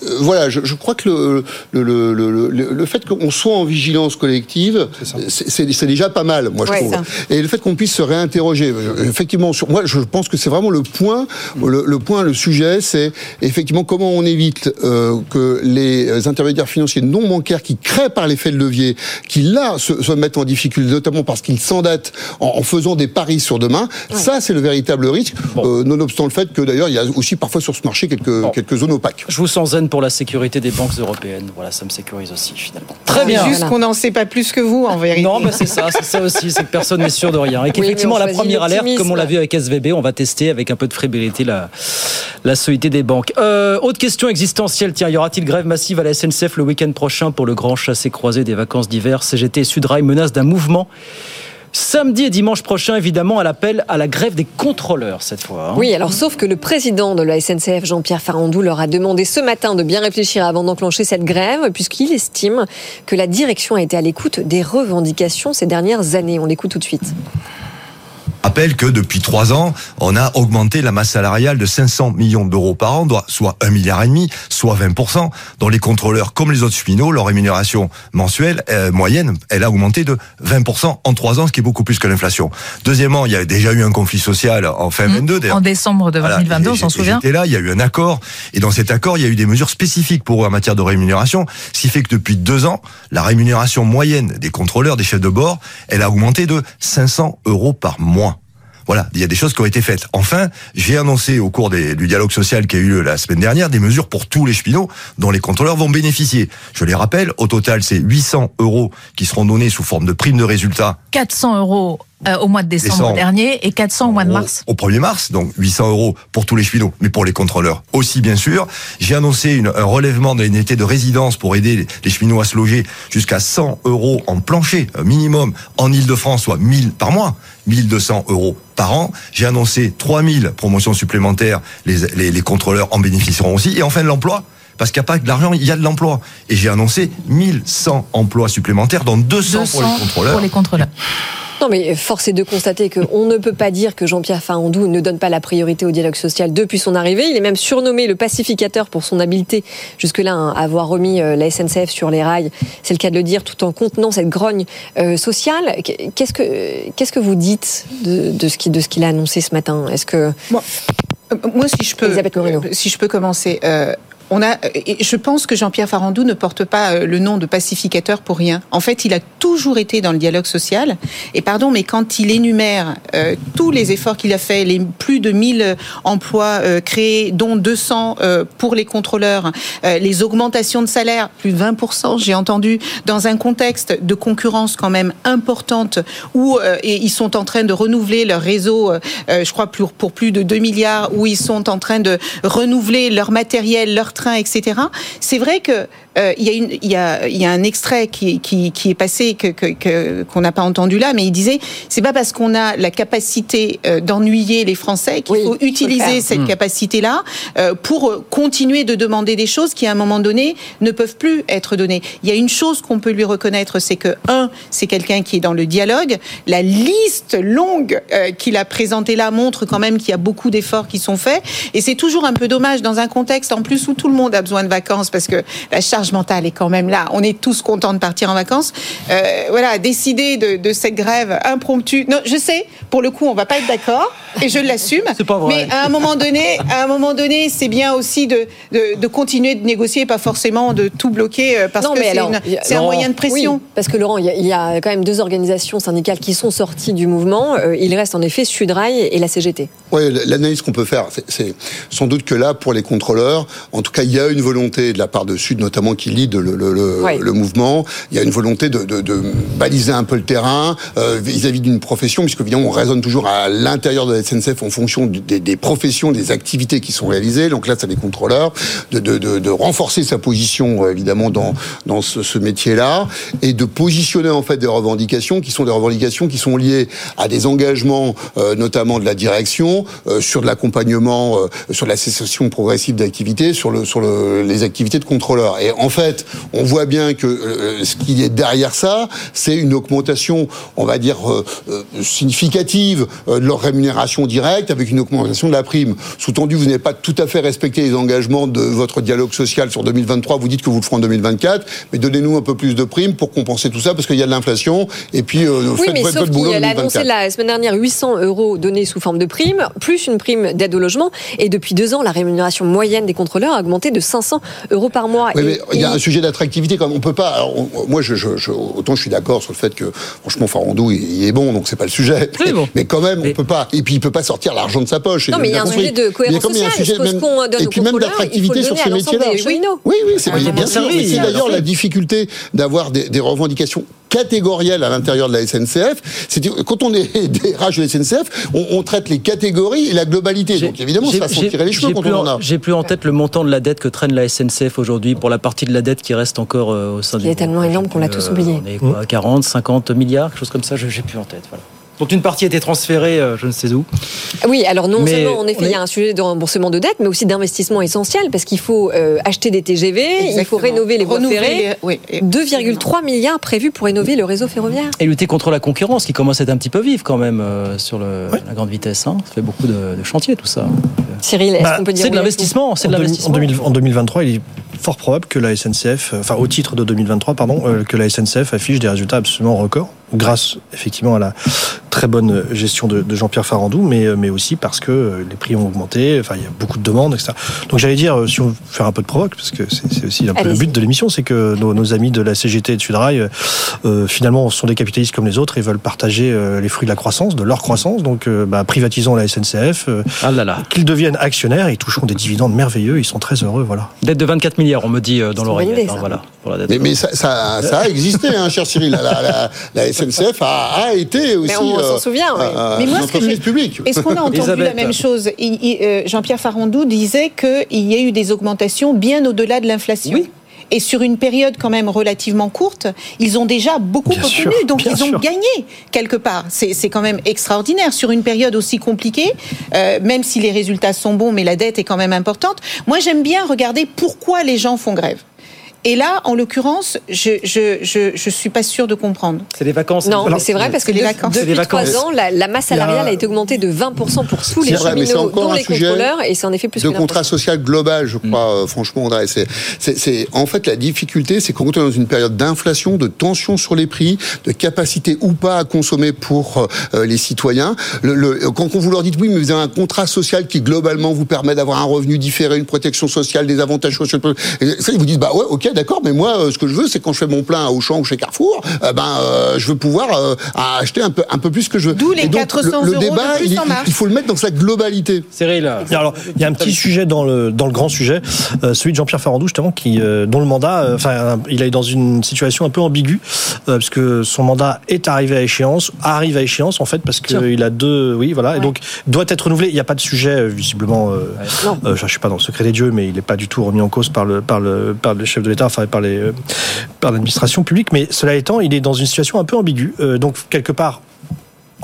Euh, Voilà, je, je crois que le, le, le, le, le- le fait qu'on soit en vigilance collective, c'est c'est- c'est déjà pas mal, moi je Ouais, trouve. ça. Et le fait qu'on puisse se réinterroger, euh, effectivement, sur, moi je pense que c'est vraiment le point, le, le point, le sujet, c'est effectivement comment on évite euh, que les intermédiaires financiers non bancaires qui créent par l'effet de levier, qui là se, se mettent en difficulté, notamment parce qu'ils s'endettent en, en faisant des paris sur demain. Ça, c'est le véritable risque, euh, nonobstant le fait que d'ailleurs il y a aussi parfois sur ce marché quelques, quelques zones opaques. Je vous sens zen pour la sécurité des banques européennes. Voilà, ça me sécurise aussi finalement. Très bien. Juste qu'on n'en sait pas plus que vous, en vérité. Non, bah c'est ça, c'est ça aussi, c'est que personne n'est sûr de rien. Et qu'effectivement, mais on la première alerte, comme on l'a vu avec SVB, on va tester avec un peu de fébrilité la, la solidité des banques. Euh, autre question existentielle, tiens, y aura-t-il grève massive à la SNCF le week-end prochain pour le grand chassé-croisé des vacances d'hiver? CGT et Sudrail menacent d'un mouvement. Samedi et dimanche prochain, évidemment, à l'appel à la grève des contrôleurs cette fois. hein. Oui, alors sauf que le président de la SNCF, Jean-Pierre Farandou, leur a demandé ce matin de bien réfléchir avant d'enclencher cette grève, puisqu'il estime que la direction a été à l'écoute des revendications ces dernières années. On l'écoute tout de suite. Rappelle que depuis trois ans, on a augmenté la masse salariale de 500 millions d'euros par an, soit un milliard et demi, soit 20%, dont les contrôleurs, comme les autres cheminots, leur rémunération mensuelle euh, moyenne, elle a augmenté de 20% en trois ans, ce qui est beaucoup plus que l'inflation. Deuxièmement, il y a déjà eu un conflit social en fin 22, d'ailleurs. En décembre de Voilà, 2022, on et- s'en et souvient. J'étais là, il y a eu un accord, et dans cet accord, il y a eu des mesures spécifiques pour eux en matière de rémunération, ce qui fait que depuis deux ans, la rémunération moyenne des contrôleurs, des chefs de bord, elle a augmenté de 500 euros par mois. Voilà, il y a des choses qui ont été faites. Enfin, j'ai annoncé au cours du dialogue social qui a eu lieu la semaine dernière des mesures pour tous les cheminots dont les contrôleurs vont bénéficier. Je les rappelle, au total, c'est 800 euros qui seront donnés sous forme de prime de résultat 400 euros euh, au mois de décembre dernier et 400 au mois de mars. au 1er mars, donc 800 euros pour tous les cheminots, mais pour les contrôleurs aussi bien sûr. J'ai annoncé une- un relèvement de l'indemnité de résidence pour aider les, les cheminots à se loger jusqu'à 100 euros en plancher euh, minimum en Ile-de-France, soit 1000 par mois, 1200 euros par an. J'ai annoncé 3000 promotions supplémentaires, les, les, les contrôleurs en bénéficieront aussi. Et enfin l'emploi. Parce qu'il n'y a pas que de l'argent, il y a de l'emploi. Et j'ai annoncé 1100 emplois supplémentaires, dont 200, 200 pour les contrôleurs. pour les contrôleurs. Non, mais force est de constater qu'on ne peut pas dire que Jean-Pierre Farandou ne donne pas la priorité au dialogue social depuis son arrivée. Il est même surnommé le pacificateur pour son habileté jusque-là hein, à avoir remis euh, la SNCF sur les rails. C'est le cas de le dire, tout en contenant cette grogne euh, sociale. Qu'est-ce que qu'est-ce que vous dites de, de ce qui de ce qu'il a annoncé ce matin? Est-ce que Euh, Moi, si je peux, si je peux commencer. euh, on a, je pense que Jean-Pierre Farandou ne porte pas euh, le nom de pacificateur pour rien. En fait, il a toujours été dans le dialogue social. Et pardon, mais quand il énumère euh, tous les efforts qu'il a fait, les plus de 1000 emplois euh, créés, dont 200 euh, pour les contrôleurs, les augmentations de salaire, plus de 20%, j'ai entendu, dans un contexte de concurrence quand même importante, où ils sont en train de renouveler leur réseau, je crois, pour, pour plus de 2 milliards, où ils sont en train de renouveler leur matériel, leur train, etc. C'est vrai que euh, il y a une, il y a, il y a un extrait qui, qui, qui est passé que que- que- qu'on n'a pas entendu là, mais il disait c'est pas parce qu'on a la capacité euh, d'ennuyer les Français qu'il faut utiliser cette Mm. capacité-là euh, pour euh, continuer de demander des choses qui à un moment donné ne peuvent plus être données. Il y a une chose qu'on peut lui reconnaître, c'est que un, c'est quelqu'un qui est dans le dialogue. La liste longue euh, qu'il a présentée là montre quand même qu'il y a beaucoup d'efforts qui sont faits, et c'est toujours un peu dommage dans un contexte en plus où tout le monde a besoin de vacances parce que la charge charge mentale est quand même là. On est tous contents de partir en vacances. Euh, voilà, décider de, de, cette grève impromptue. Non, je sais, pour le coup, on va pas être d'accord, et je l'assume. [laughs] C'est pas vrai. Mais à un moment donné, à un moment donné, c'est bien aussi de, de, de, continuer de négocier, pas forcément de tout bloquer, euh, parce non, que c'est un moyen de pression. Oui, parce que Laurent, il y, a, il y, a, quand même deux organisations syndicales qui sont sorties du mouvement. Euh, il reste en effet Sudrail et la CGT. Oui, l'analyse qu'on peut faire, c'est sans doute que là, pour les contrôleurs, en tout cas, il y a une volonté de la part de Sud, notamment qui lead le, le, le, ouais. le mouvement. Il y a une volonté de, de, de baliser un peu le terrain euh, vis-à-vis d'une profession, puisque évidemment, on raisonne toujours à l'intérieur de la SNCF en fonction des, des, professions, des activités qui sont réalisées. Donc là, c'est des contrôleurs, de, renforcer sa position, évidemment, dans, dans ce, ce métier-là, et de positionner en fait des revendications qui sont des revendications qui sont liées à des engagements, euh, notamment de la direction, euh, sur de l'accompagnement, euh, sur la cessation progressive d'activité, sur, le, sur le, les activités de contrôleurs. Et en fait, on voit bien que euh, ce qui est derrière ça, c'est une augmentation, on va dire, euh, significative de leur rémunération directe, avec une augmentation de la prime. Sous-tendu, vous n'avez pas tout à fait respecté les engagements de votre dialogue social sur 2023, vous dites que vous le ferez en 2024, mais donnez-nous un peu plus de primes pour compenser tout ça, parce qu'il y a de l'inflation, et puis euh, oui, faites mais sauf boulot qu'il a annoncé la semaine dernière 800 euros donnés sous forme de prime, plus une prime d'aide au logement, et depuis deux ans, la rémunération moyenne des contrôleurs a augmenté de 500 euros par mois. Oui, et, il y a un sujet d'attractivité, comme on peut pas. Alors, on, moi, je, je, je, autant je suis d'accord sur le fait que, franchement, Farandou, il, il est bon, donc c'est pas le sujet. Mais, bon. mais, quand même, on peut pas. Et puis, il peut pas sortir l'argent de sa poche. Non, mais il y a un sujet de cohérence sociale. Et puis même d'attractivité sur ces métiers-là. Oui, oui, c'est ah, bien sûr. C'est d'ailleurs la difficulté d'avoir des revendications catégorielles à l'intérieur de la SNCF. C'est quand on est [laughs] des RH de la SNCF, on, on, traite les catégories et la globalité. Donc évidemment, ça va s'en tirer les cheveux quand on en a. J'ai plus en tête le montant de la dette que traîne la SNCF aujourd'hui pour la partie de la dette qui reste encore euh, au sein du. Qui est tellement énorme qu'on l'a tous oublié. On est quoi, 40, 50 milliards, quelque chose comme ça. J'ai plus en tête. Voilà dont une partie a été transférée, euh, je ne sais où. Oui, alors non Mais seulement en effet est- il y a un sujet de remboursement de dette, mais aussi d'investissement essentiel parce qu'il faut euh, acheter des TGV, il faut rénover les voies Renouveler ferrées. les- oui, et- 2,3 milliards prévus pour rénover le réseau ferroviaire. Et lutter contre la concurrence qui commence à être un petit peu vive quand même euh, sur le, la grande vitesse. Hein. Ça fait beaucoup de, de chantiers tout ça. Cyril, est-ce Bah, qu'on peut dire C'est de l'investissement, c'est de l'investissement. en 2000 en 2023, il est fort probable que la SNCF, enfin au titre de 2023, pardon, euh, que la SNCF affiche des résultats absolument records, grâce effectivement à la très bonne gestion de, de Jean-Pierre Farandou, mais, euh, mais aussi parce que euh, les prix ont augmenté, enfin il y a beaucoup de demandes, etc. Donc j'allais dire, euh, si on veut faire un peu de provoque, parce que c'est aussi un peu le but de l'émission, c'est que nos, nos amis de la CGT et de Sudrail, euh, finalement, sont des capitalistes comme les autres et veulent partager euh, les fruits de la croissance, de leur croissance. Donc, euh, bah, privatisons la SNCF, euh, Ah là là. qu'ils deviennent actionnaires, ils toucheront des dividendes merveilleux, ils sont très heureux, voilà. Dette de 24 milliards, on me dit euh, dans idée, hein, voilà. Mais, mais ça, ça, ça a existé, hein, cher Cyril. La, la, la, la SNCF a, a été aussi. on s'en euh, souvient, oui. euh, Mais moi, ce que. Est-ce qu'on a entendu Elisabeth. la même chose euh, Jean-Pierre Farandou disait qu'il y a eu des augmentations bien au-delà de l'inflation. Oui. Et sur une période quand même relativement courte, ils ont déjà beaucoup Bien obtenu, sûr, donc ils ont sûr. gagné quelque part. C'est c'est quand même extraordinaire sur une période aussi compliquée, euh, même si les résultats sont bons, mais la dette est quand même importante. Moi, j'aime bien regarder pourquoi les gens font grève. Et là, en l'occurrence, je je, je, je suis pas sûre de comprendre. C'est les vacances. Non, Alors, mais c'est vrai parce que c'est les vacances. C'est les depuis vacances. trois ans, la, la masse y a- salariale a été augmentée de 20% pour tous les C'est vrai, mais c'est cheminots, encore dont un les contrôleurs, et c'est en effet plus de que contrat social global, je crois, euh, franchement, André. C'est, c'est, c'est- en fait, la difficulté, c'est qu'on est dans une période d'inflation, de tension sur les prix, de capacité ou pas à consommer pour euh, les citoyens. Le, le- quand on vous leur dit, oui, mais vous avez un contrat social qui, globalement, vous permet d'avoir un revenu différé, une protection sociale, des avantages sociaux. Et ça, ils vous disent, bah ouais, ok, d'accord, mais moi, euh, ce que je veux, c'est quand je fais mon plein à Auchan ou chez Carrefour, euh, ben, euh, je veux pouvoir euh, acheter un peu, un peu plus que je veux. D'où les Et donc, 400 le, le euros de débat, plus il, en mars. il faut le mettre dans sa globalité. Cyril. Alors, il y a un petit sujet dans le dans le grand sujet, euh, celui de Jean-Pierre Farandou justement, qui euh, dont le mandat, euh, enfin, il est dans une situation un peu ambiguë, euh, parce que son mandat est arrivé à échéance, arrive à échéance en fait, parce qu'il a deux, oui, voilà, et Ouais. donc doit être renouvelé. Il n'y a pas de sujet visiblement. euh, Non. euh, je suis pas dans le secret des dieux, mais il n'est pas du tout remis en cause par le par le par le chef de l'État, enfin euh, par l'administration publique. Mais cela étant, il est dans une situation un peu ambiguë. Euh, donc quelque part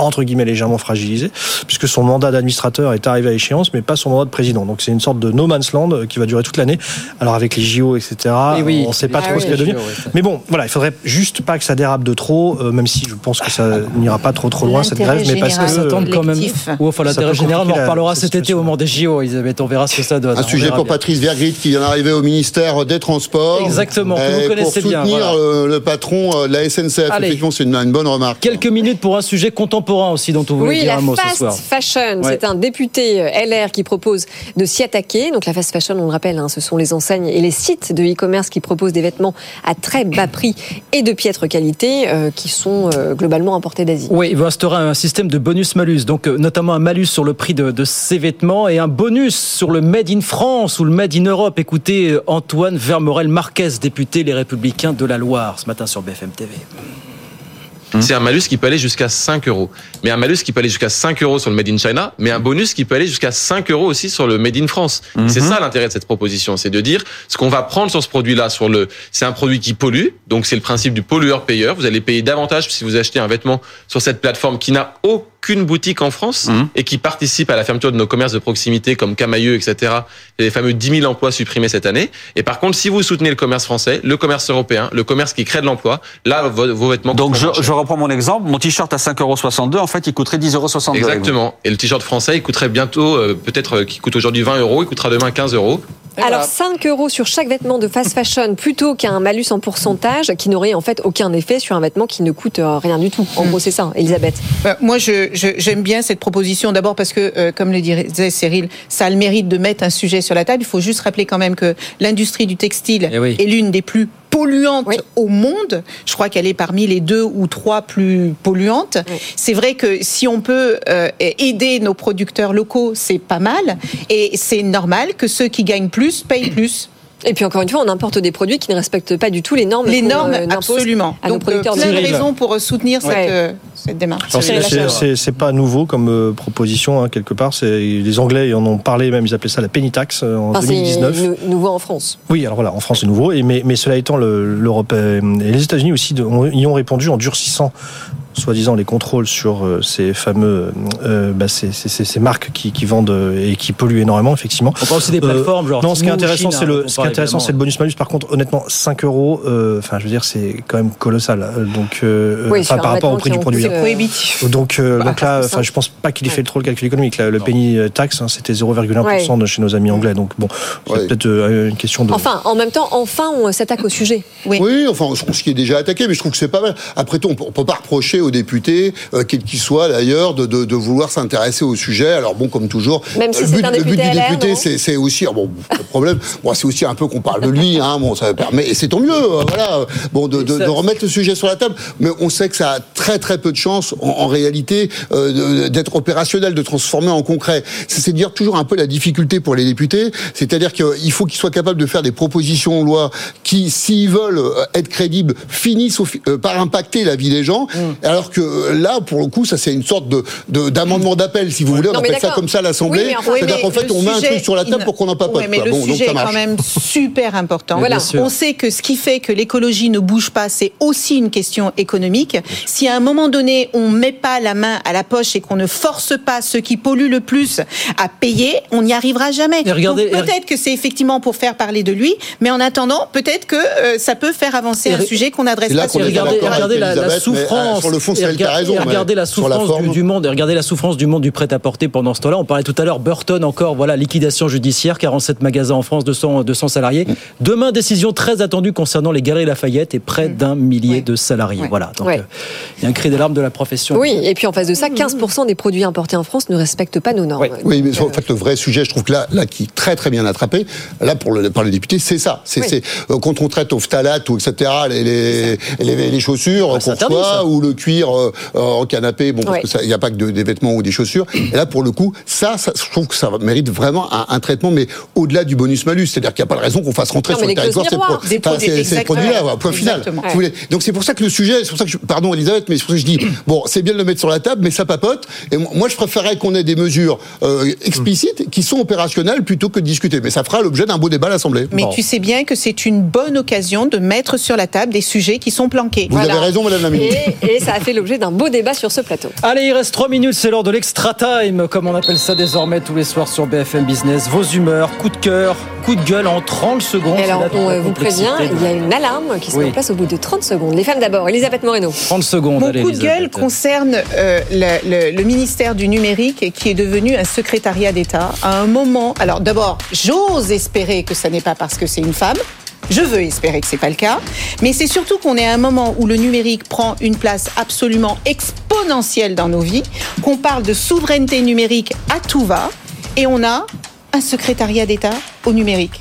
entre guillemets légèrement fragilisé, puisque son mandat d'administrateur est arrivé à échéance, mais pas son mandat de président. Donc c'est une sorte de no man's land euh, qui va durer toute l'année. Alors avec les JO, etc., Et oui. on ne sait pas Ah trop oui, ce qu'il va devenir. Mais bon, voilà, il faudrait juste pas que ça dérape de trop, euh, même si je pense que ça n'ira pas trop trop loin cette grève, mais parce que Ça quand même. Ou enfin, l'intérêt général, on en reparlera cet été au moment des JO, Elisabeth. On verra ce que ça donne. Un sujet pour bien. Patrice Vergrit qui vient d'arriver au ministère des Transports. Exactement, que vous connaissez pour bien, soutenir voilà. euh, le patron de la SNCF. Allez. Effectivement, c'est une, une bonne remarque. Quelques minutes pour un sujet contemporain aussi dont on voulait Oui, dire la un mot ce fast fashion, Ouais. c'est un député euh, LR qui propose de s'y attaquer. Donc la fast fashion, on le rappelle, hein, ce sont les enseignes et les sites de e-commerce qui proposent des vêtements à très bas prix et de piètre qualité euh, qui sont euh, globalement importés d'Asie. Oui, il va instaurer un système de bonus-malus, donc euh, notamment un malus sur le prix de, de ces vêtements et un bonus sur le Made in France ou le Made in Europe. Écoutez Antoine Vermorel-Marquez, député Les Républicains de la Loire, ce matin sur BFM TV. C'est un malus qui peut aller jusqu'à 5 euros. Mais un malus qui peut aller jusqu'à 5 euros sur le Made in China, mais un bonus qui peut aller jusqu'à 5 euros aussi sur le Made in France. C'est ça l'intérêt de cette proposition, c'est de dire ce qu'on va prendre sur ce produit-là, sur le, c'est un produit qui pollue, donc c'est le principe du pollueur-payeur. Vous allez payer davantage si vous achetez un vêtement sur cette plateforme qui n'a aucune boutique en France et qui participe à la fermeture de nos commerces de proximité comme Camailleux, etc. Les fameux 10 000 emplois supprimés cette année. Et par contre, si vous soutenez le commerce français, le commerce européen, le commerce qui crée de l'emploi, là, vos, vos vêtements Donc je, je reprends mon exemple. Mon t-shirt à 5,62 en fait, il coûterait 10,62 Exactement. Et le t-shirt français, il coûterait bientôt, euh, peut-être euh, qui coûte aujourd'hui 20 euros, il coûtera demain 15 euros. Alors 5 euros sur chaque vêtement de fast fashion plutôt qu'un malus en pourcentage qui n'aurait en fait aucun effet sur un vêtement qui ne coûte euh, rien du tout. En gros, c'est ça, Elisabeth. Euh, Moi, je- j'aime bien cette proposition. D'abord parce que, euh, comme le disait Cyril, ça a le mérite de mettre un sujet sur la table. Il faut juste rappeler quand même que l'industrie du textile Eh oui. est l'une des plus polluantes au monde. Je crois qu'elle est parmi les deux ou trois plus polluantes. C'est vrai que si on peut euh, aider nos producteurs locaux, c'est pas mal. Et c'est normal que ceux qui gagnent plus payent plus. Et puis encore une fois, on importe des produits qui ne respectent pas du tout les normes. Les normes, euh, absolument. À Donc, euh, plein de raisons pour euh, soutenir Ouais. cette, euh, cette démarche. C'est- c'est- C'est c'est pas nouveau comme euh, proposition hein, quelque part. C'est les Anglais ils en ont parlé même. Ils appelaient ça la penny tax euh, en Enfin, c'est 2019. nou- nouveau en France. Oui, alors voilà, en France c'est nouveau, et mais, mais cela étant, le- l'Europe euh, et les États-Unis aussi de- ont- y ont répondu en durcissant soi-disant les contrôles sur euh, ces fameux euh, bah, ces, ces- ces- ces marques qui, qui vendent euh, et qui polluent énormément effectivement. On parle aussi des Euh, plateformes, genre non, ce qui est intéressant c'est hein, le on ce qui est intéressant c'est le bonus malus. Par contre, honnêtement, 5 euros, euh, enfin je veux dire c'est quand même colossal. Donc euh, Oui, par rapport au prix du produit. euh, prohibitif. Donc, euh, Bah, donc là, enfin, je pense pas qu'il ait fait trop le calcul économique. Là, le penny tax, hein, c'était 0,1% de chez nos amis anglais. Donc bon, c'est peut-être euh, une question de. Enfin, en même temps, enfin, on s'attaque au sujet. Oui. enfin, je trouve ce qui est déjà attaqué, mais je trouve que c'est pas mal. Après tout, on peut, on peut pas reprocher aux députés, euh, quels qu'ils soient d'ailleurs, de, de, de vouloir s'intéresser au sujet. Alors bon, comme toujours, Même si le but, un le but député du LR, député, c'est c'est aussi, ah bon, problème. [laughs] Bon, c'est aussi un peu qu'on parle de lui, hein. Bon, ça permet, et c'est tant mieux, euh, voilà. Bon, de, de, de remettre le sujet sur la table, mais on sait que ça a très très peu de chances, en, en réalité, euh, d'être opérationnel, de transformer en concret. C'est dire toujours un peu la difficulté pour les députés, c'est-à-dire qu'il faut qu'ils soient capables de faire des propositions de loi qui, s'ils veulent euh, être crédibles, finissent au euh, par impacter la vie des gens, Mm. Alors que euh, là, pour le coup, ça c'est une sorte de de- d'amendement d'appel, si vous voulez, on Non, appelle ça comme ça à l'Assemblée. Oui, enfin- C'est-à-dire Oui, qu'en fait, on met un truc sur la table pour qu'on n'en papote. Ouais, mais quoi. le Bon, sujet est quand même super important. Voilà. On sait que ce qui fait que l'écologie ne bouge pas, c'est aussi une question économique. Si à un moment donné, on met pas la main à la poche et qu'on ne force pas ceux qui polluent le plus à payer, on n'y arrivera jamais. Peut-être que c'est effectivement pour faire parler de lui, mais en attendant, peut-être que euh, ça peut faire avancer Et un sujet qu'on n'adresse pas sur le regardez, regardez la, la mais, euh, souffrance. sur le fond, Cyril, t'as regardez- raison, et regardez la souffrance du, du monde. Et regardez la souffrance du monde du prêt-à-porter pendant ce temps-là. On parlait tout à l'heure Burton encore. Voilà, liquidation judiciaire, 47 magasins en France, 200, 200 salariés. Demain, décision très attendue concernant les galeries Lafayette et près d'un millier de salariés. Voilà. Donc, euh, il y a un cri d'alarme de la profession. Oui, et puis en face de ça, 15% des produits importés en France ne respectent pas nos normes. Oui, mais en fait, le vrai sujet, je trouve que là, là qui est très très bien attrapé, là pour le, par les députés, c'est ça. C'est Oui. c'est, euh, quand on traite au phtalate ou etc. les, les, les, les chaussures Ah, qu'on c'est reçoit ça. ou le cuir euh, euh, en canapé. Bon, Ouais. parce qu'il n'y a pas que de- des vêtements ou des chaussures. Et là, pour le coup, ça, ça je trouve que ça mérite vraiment un, un traitement, mais au-delà du bonus malus, c'est-à-dire qu'il n'y a pas de raison qu'on fasse rentrer Non, sur le territoire ces, pro- enfin, produits-là, point final. Si. Donc c'est pour ça que le sujet, c'est pour ça que je, pardon Elisabeth, mais c'est pour ça que je dis [clears throat] bon, c'est bien de le mettre sur la table, mais ça papote. Et mo- moi, je préférerais qu'on ait des mesures euh, explicites qui sont opérationnelles plutôt que de discuter. Mais ça fera l'objet d'un beau débat à l'Assemblée. Mais tu sais bien que c'est une bonne occasion de mettre sur la table des sujets qui sont planqués. Vous avez raison, Madame la ministre. Et, et ça a fait l'objet d'un beau débat sur ce plateau. Allez, il reste 3 minutes, c'est l'heure de l'extra time, comme on appelle ça désormais tous les soirs sur BFM Business. Vos humeurs, coup de cœur, coup de gueule en 30 secondes. Et alors, on vous prévient, il y a une alarme qui se met Oui. en place au bout de 30 secondes. Les femmes d'abord, Elisabeth Moreno. 30 secondes, Mon allez, coup de gueule Elisabeth. concerne euh, le, le- le ministère du numérique et qui est devenu un secrétariat d'État à un moment. Alors d'abord, j'ose espérer que ça n'est pas parce que c'est une femme. Je veux espérer que c'est pas le cas, mais c'est surtout qu'on est à un moment où le numérique prend une place absolument exponentielle dans nos vies, qu'on parle de souveraineté numérique à tout va, et on a un secrétariat d'État au numérique.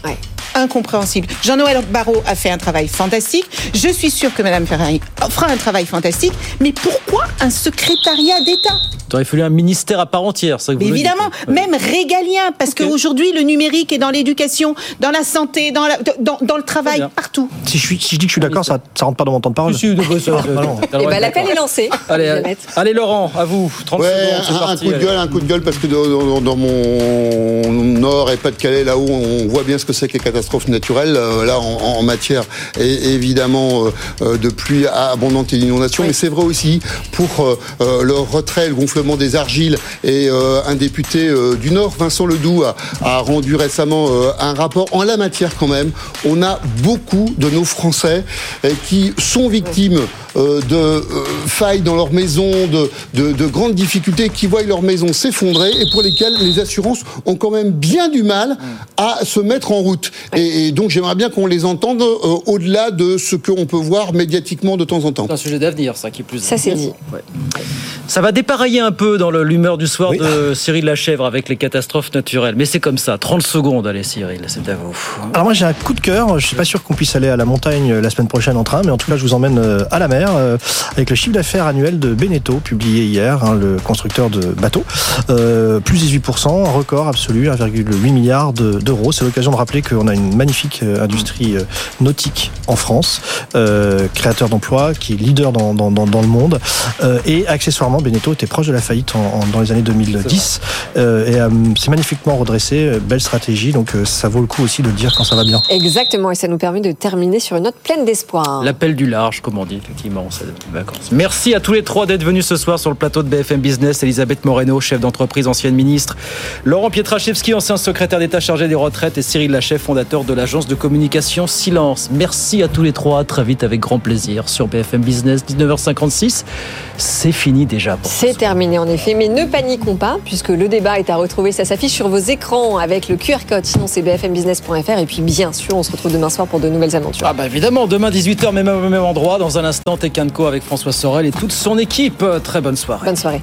Incompréhensible. Jean-Noël Barrot a fait un travail fantastique. Je suis sûre que Madame Ferrari fera un travail fantastique. Mais pourquoi un secrétariat d'État? Il aurait fallu un ministère à part entière, ça que vous évidemment, même régalien, parce qu'aujourd'hui, le numérique est dans l'éducation, dans la santé, dans, la- dans, dans le travail, partout. Si je, suis- si je dis que je suis d'accord, ça ne rentre pas dans mon temps de parole. De- bah [laughs] non. Eh ben, l'appel est lancé. Allez, Elisabeth. allez, Laurent, à vous. 30 Ouais, secondes, un, coup de allez. gueule, un coup de gueule, parce que dans, dans- dans mon nord et Pas-de-Calais, là où on voit bien ce que c'est que les catastrophes naturelles, euh, là en, en matière évidemment euh, euh, de pluie abondante et d'inondation, mais c'est vrai aussi pour euh, le retrait, le gonflement des argiles. Et un député du Nord, Vincent Ledoux, a, a rendu récemment un rapport en la matière quand même. On a beaucoup de nos Français qui sont victimes de failles dans leur maison, de, de, de grandes difficultés, qui voient leur maison s'effondrer et pour lesquelles les assurances ont quand même bien du mal à se mettre en route. Et, et donc j'aimerais bien qu'on les entende euh, au-delà de ce qu'on peut voir médiatiquement de temps en temps. C'est un sujet d'avenir, ça qui est plus. Ça, c'est dit. Ouais. Ça va dépareiller un peu dans l'humeur du soir de Cyril Lachèvre avec les catastrophes naturelles. Mais c'est comme ça. 30 secondes, allez, Cyril, c'est à vous. Alors moi j'ai un coup de cœur, je suis pas sûr qu'on puisse aller à la montagne euh, la semaine prochaine en train, mais en tout cas je vous emmène euh, à la mer euh, avec le chiffre d'affaires annuel de Beneteau publié hier, hein, le constructeur de bateaux, Euh, plus 18%, un record absolu, 1,8 milliard de- d'euros. C'est l'occasion de rappeler qu'on a une magnifique euh, industrie euh, nautique en France, euh, créateur d'emplois, qui est leader dans, dans, dans, dans le monde, Euh, et accessoirement Beneteau était proche de la faillite en- en- dans les années 2010, Euh, et euh, c'est magnifiquement redressé, belle stratégie, donc euh, ça vaut le coup aussi de le dire quand ça va bien. Exactement, et ça nous permet de terminer sur une note pleine d'espoir. L'appel du large, comme on dit, effectivement, c'est vacances. Merci à tous les trois d'être venus ce soir sur le plateau de BFM Business. Elisabeth Moreno, chef d'entreprise, ancienne ministre. Laurent Pietraszewski, ancien secrétaire d'État chargé des retraites. Et Cyril Lachef, fondateur de l'agence de communication Silence. Merci à tous les trois. À très vite avec grand plaisir sur BFM Business, 19h56. C'est fini déjà. C'est terminé en effet, mais ne paniquons pas, puisque le débat est à retrouver. Ça s'affiche sur vos écrans avec le QR code. Sinon, c'est bfmbusiness.fr. Et puis, bien sûr, on se retrouve demain soir pour de nouvelles aventures. Ah bah évidemment, demain 18h, même, au même endroit, dans un instant, Tekanko avec François Sorel et toute son équipe. Très bonne soirée. Bonne soirée.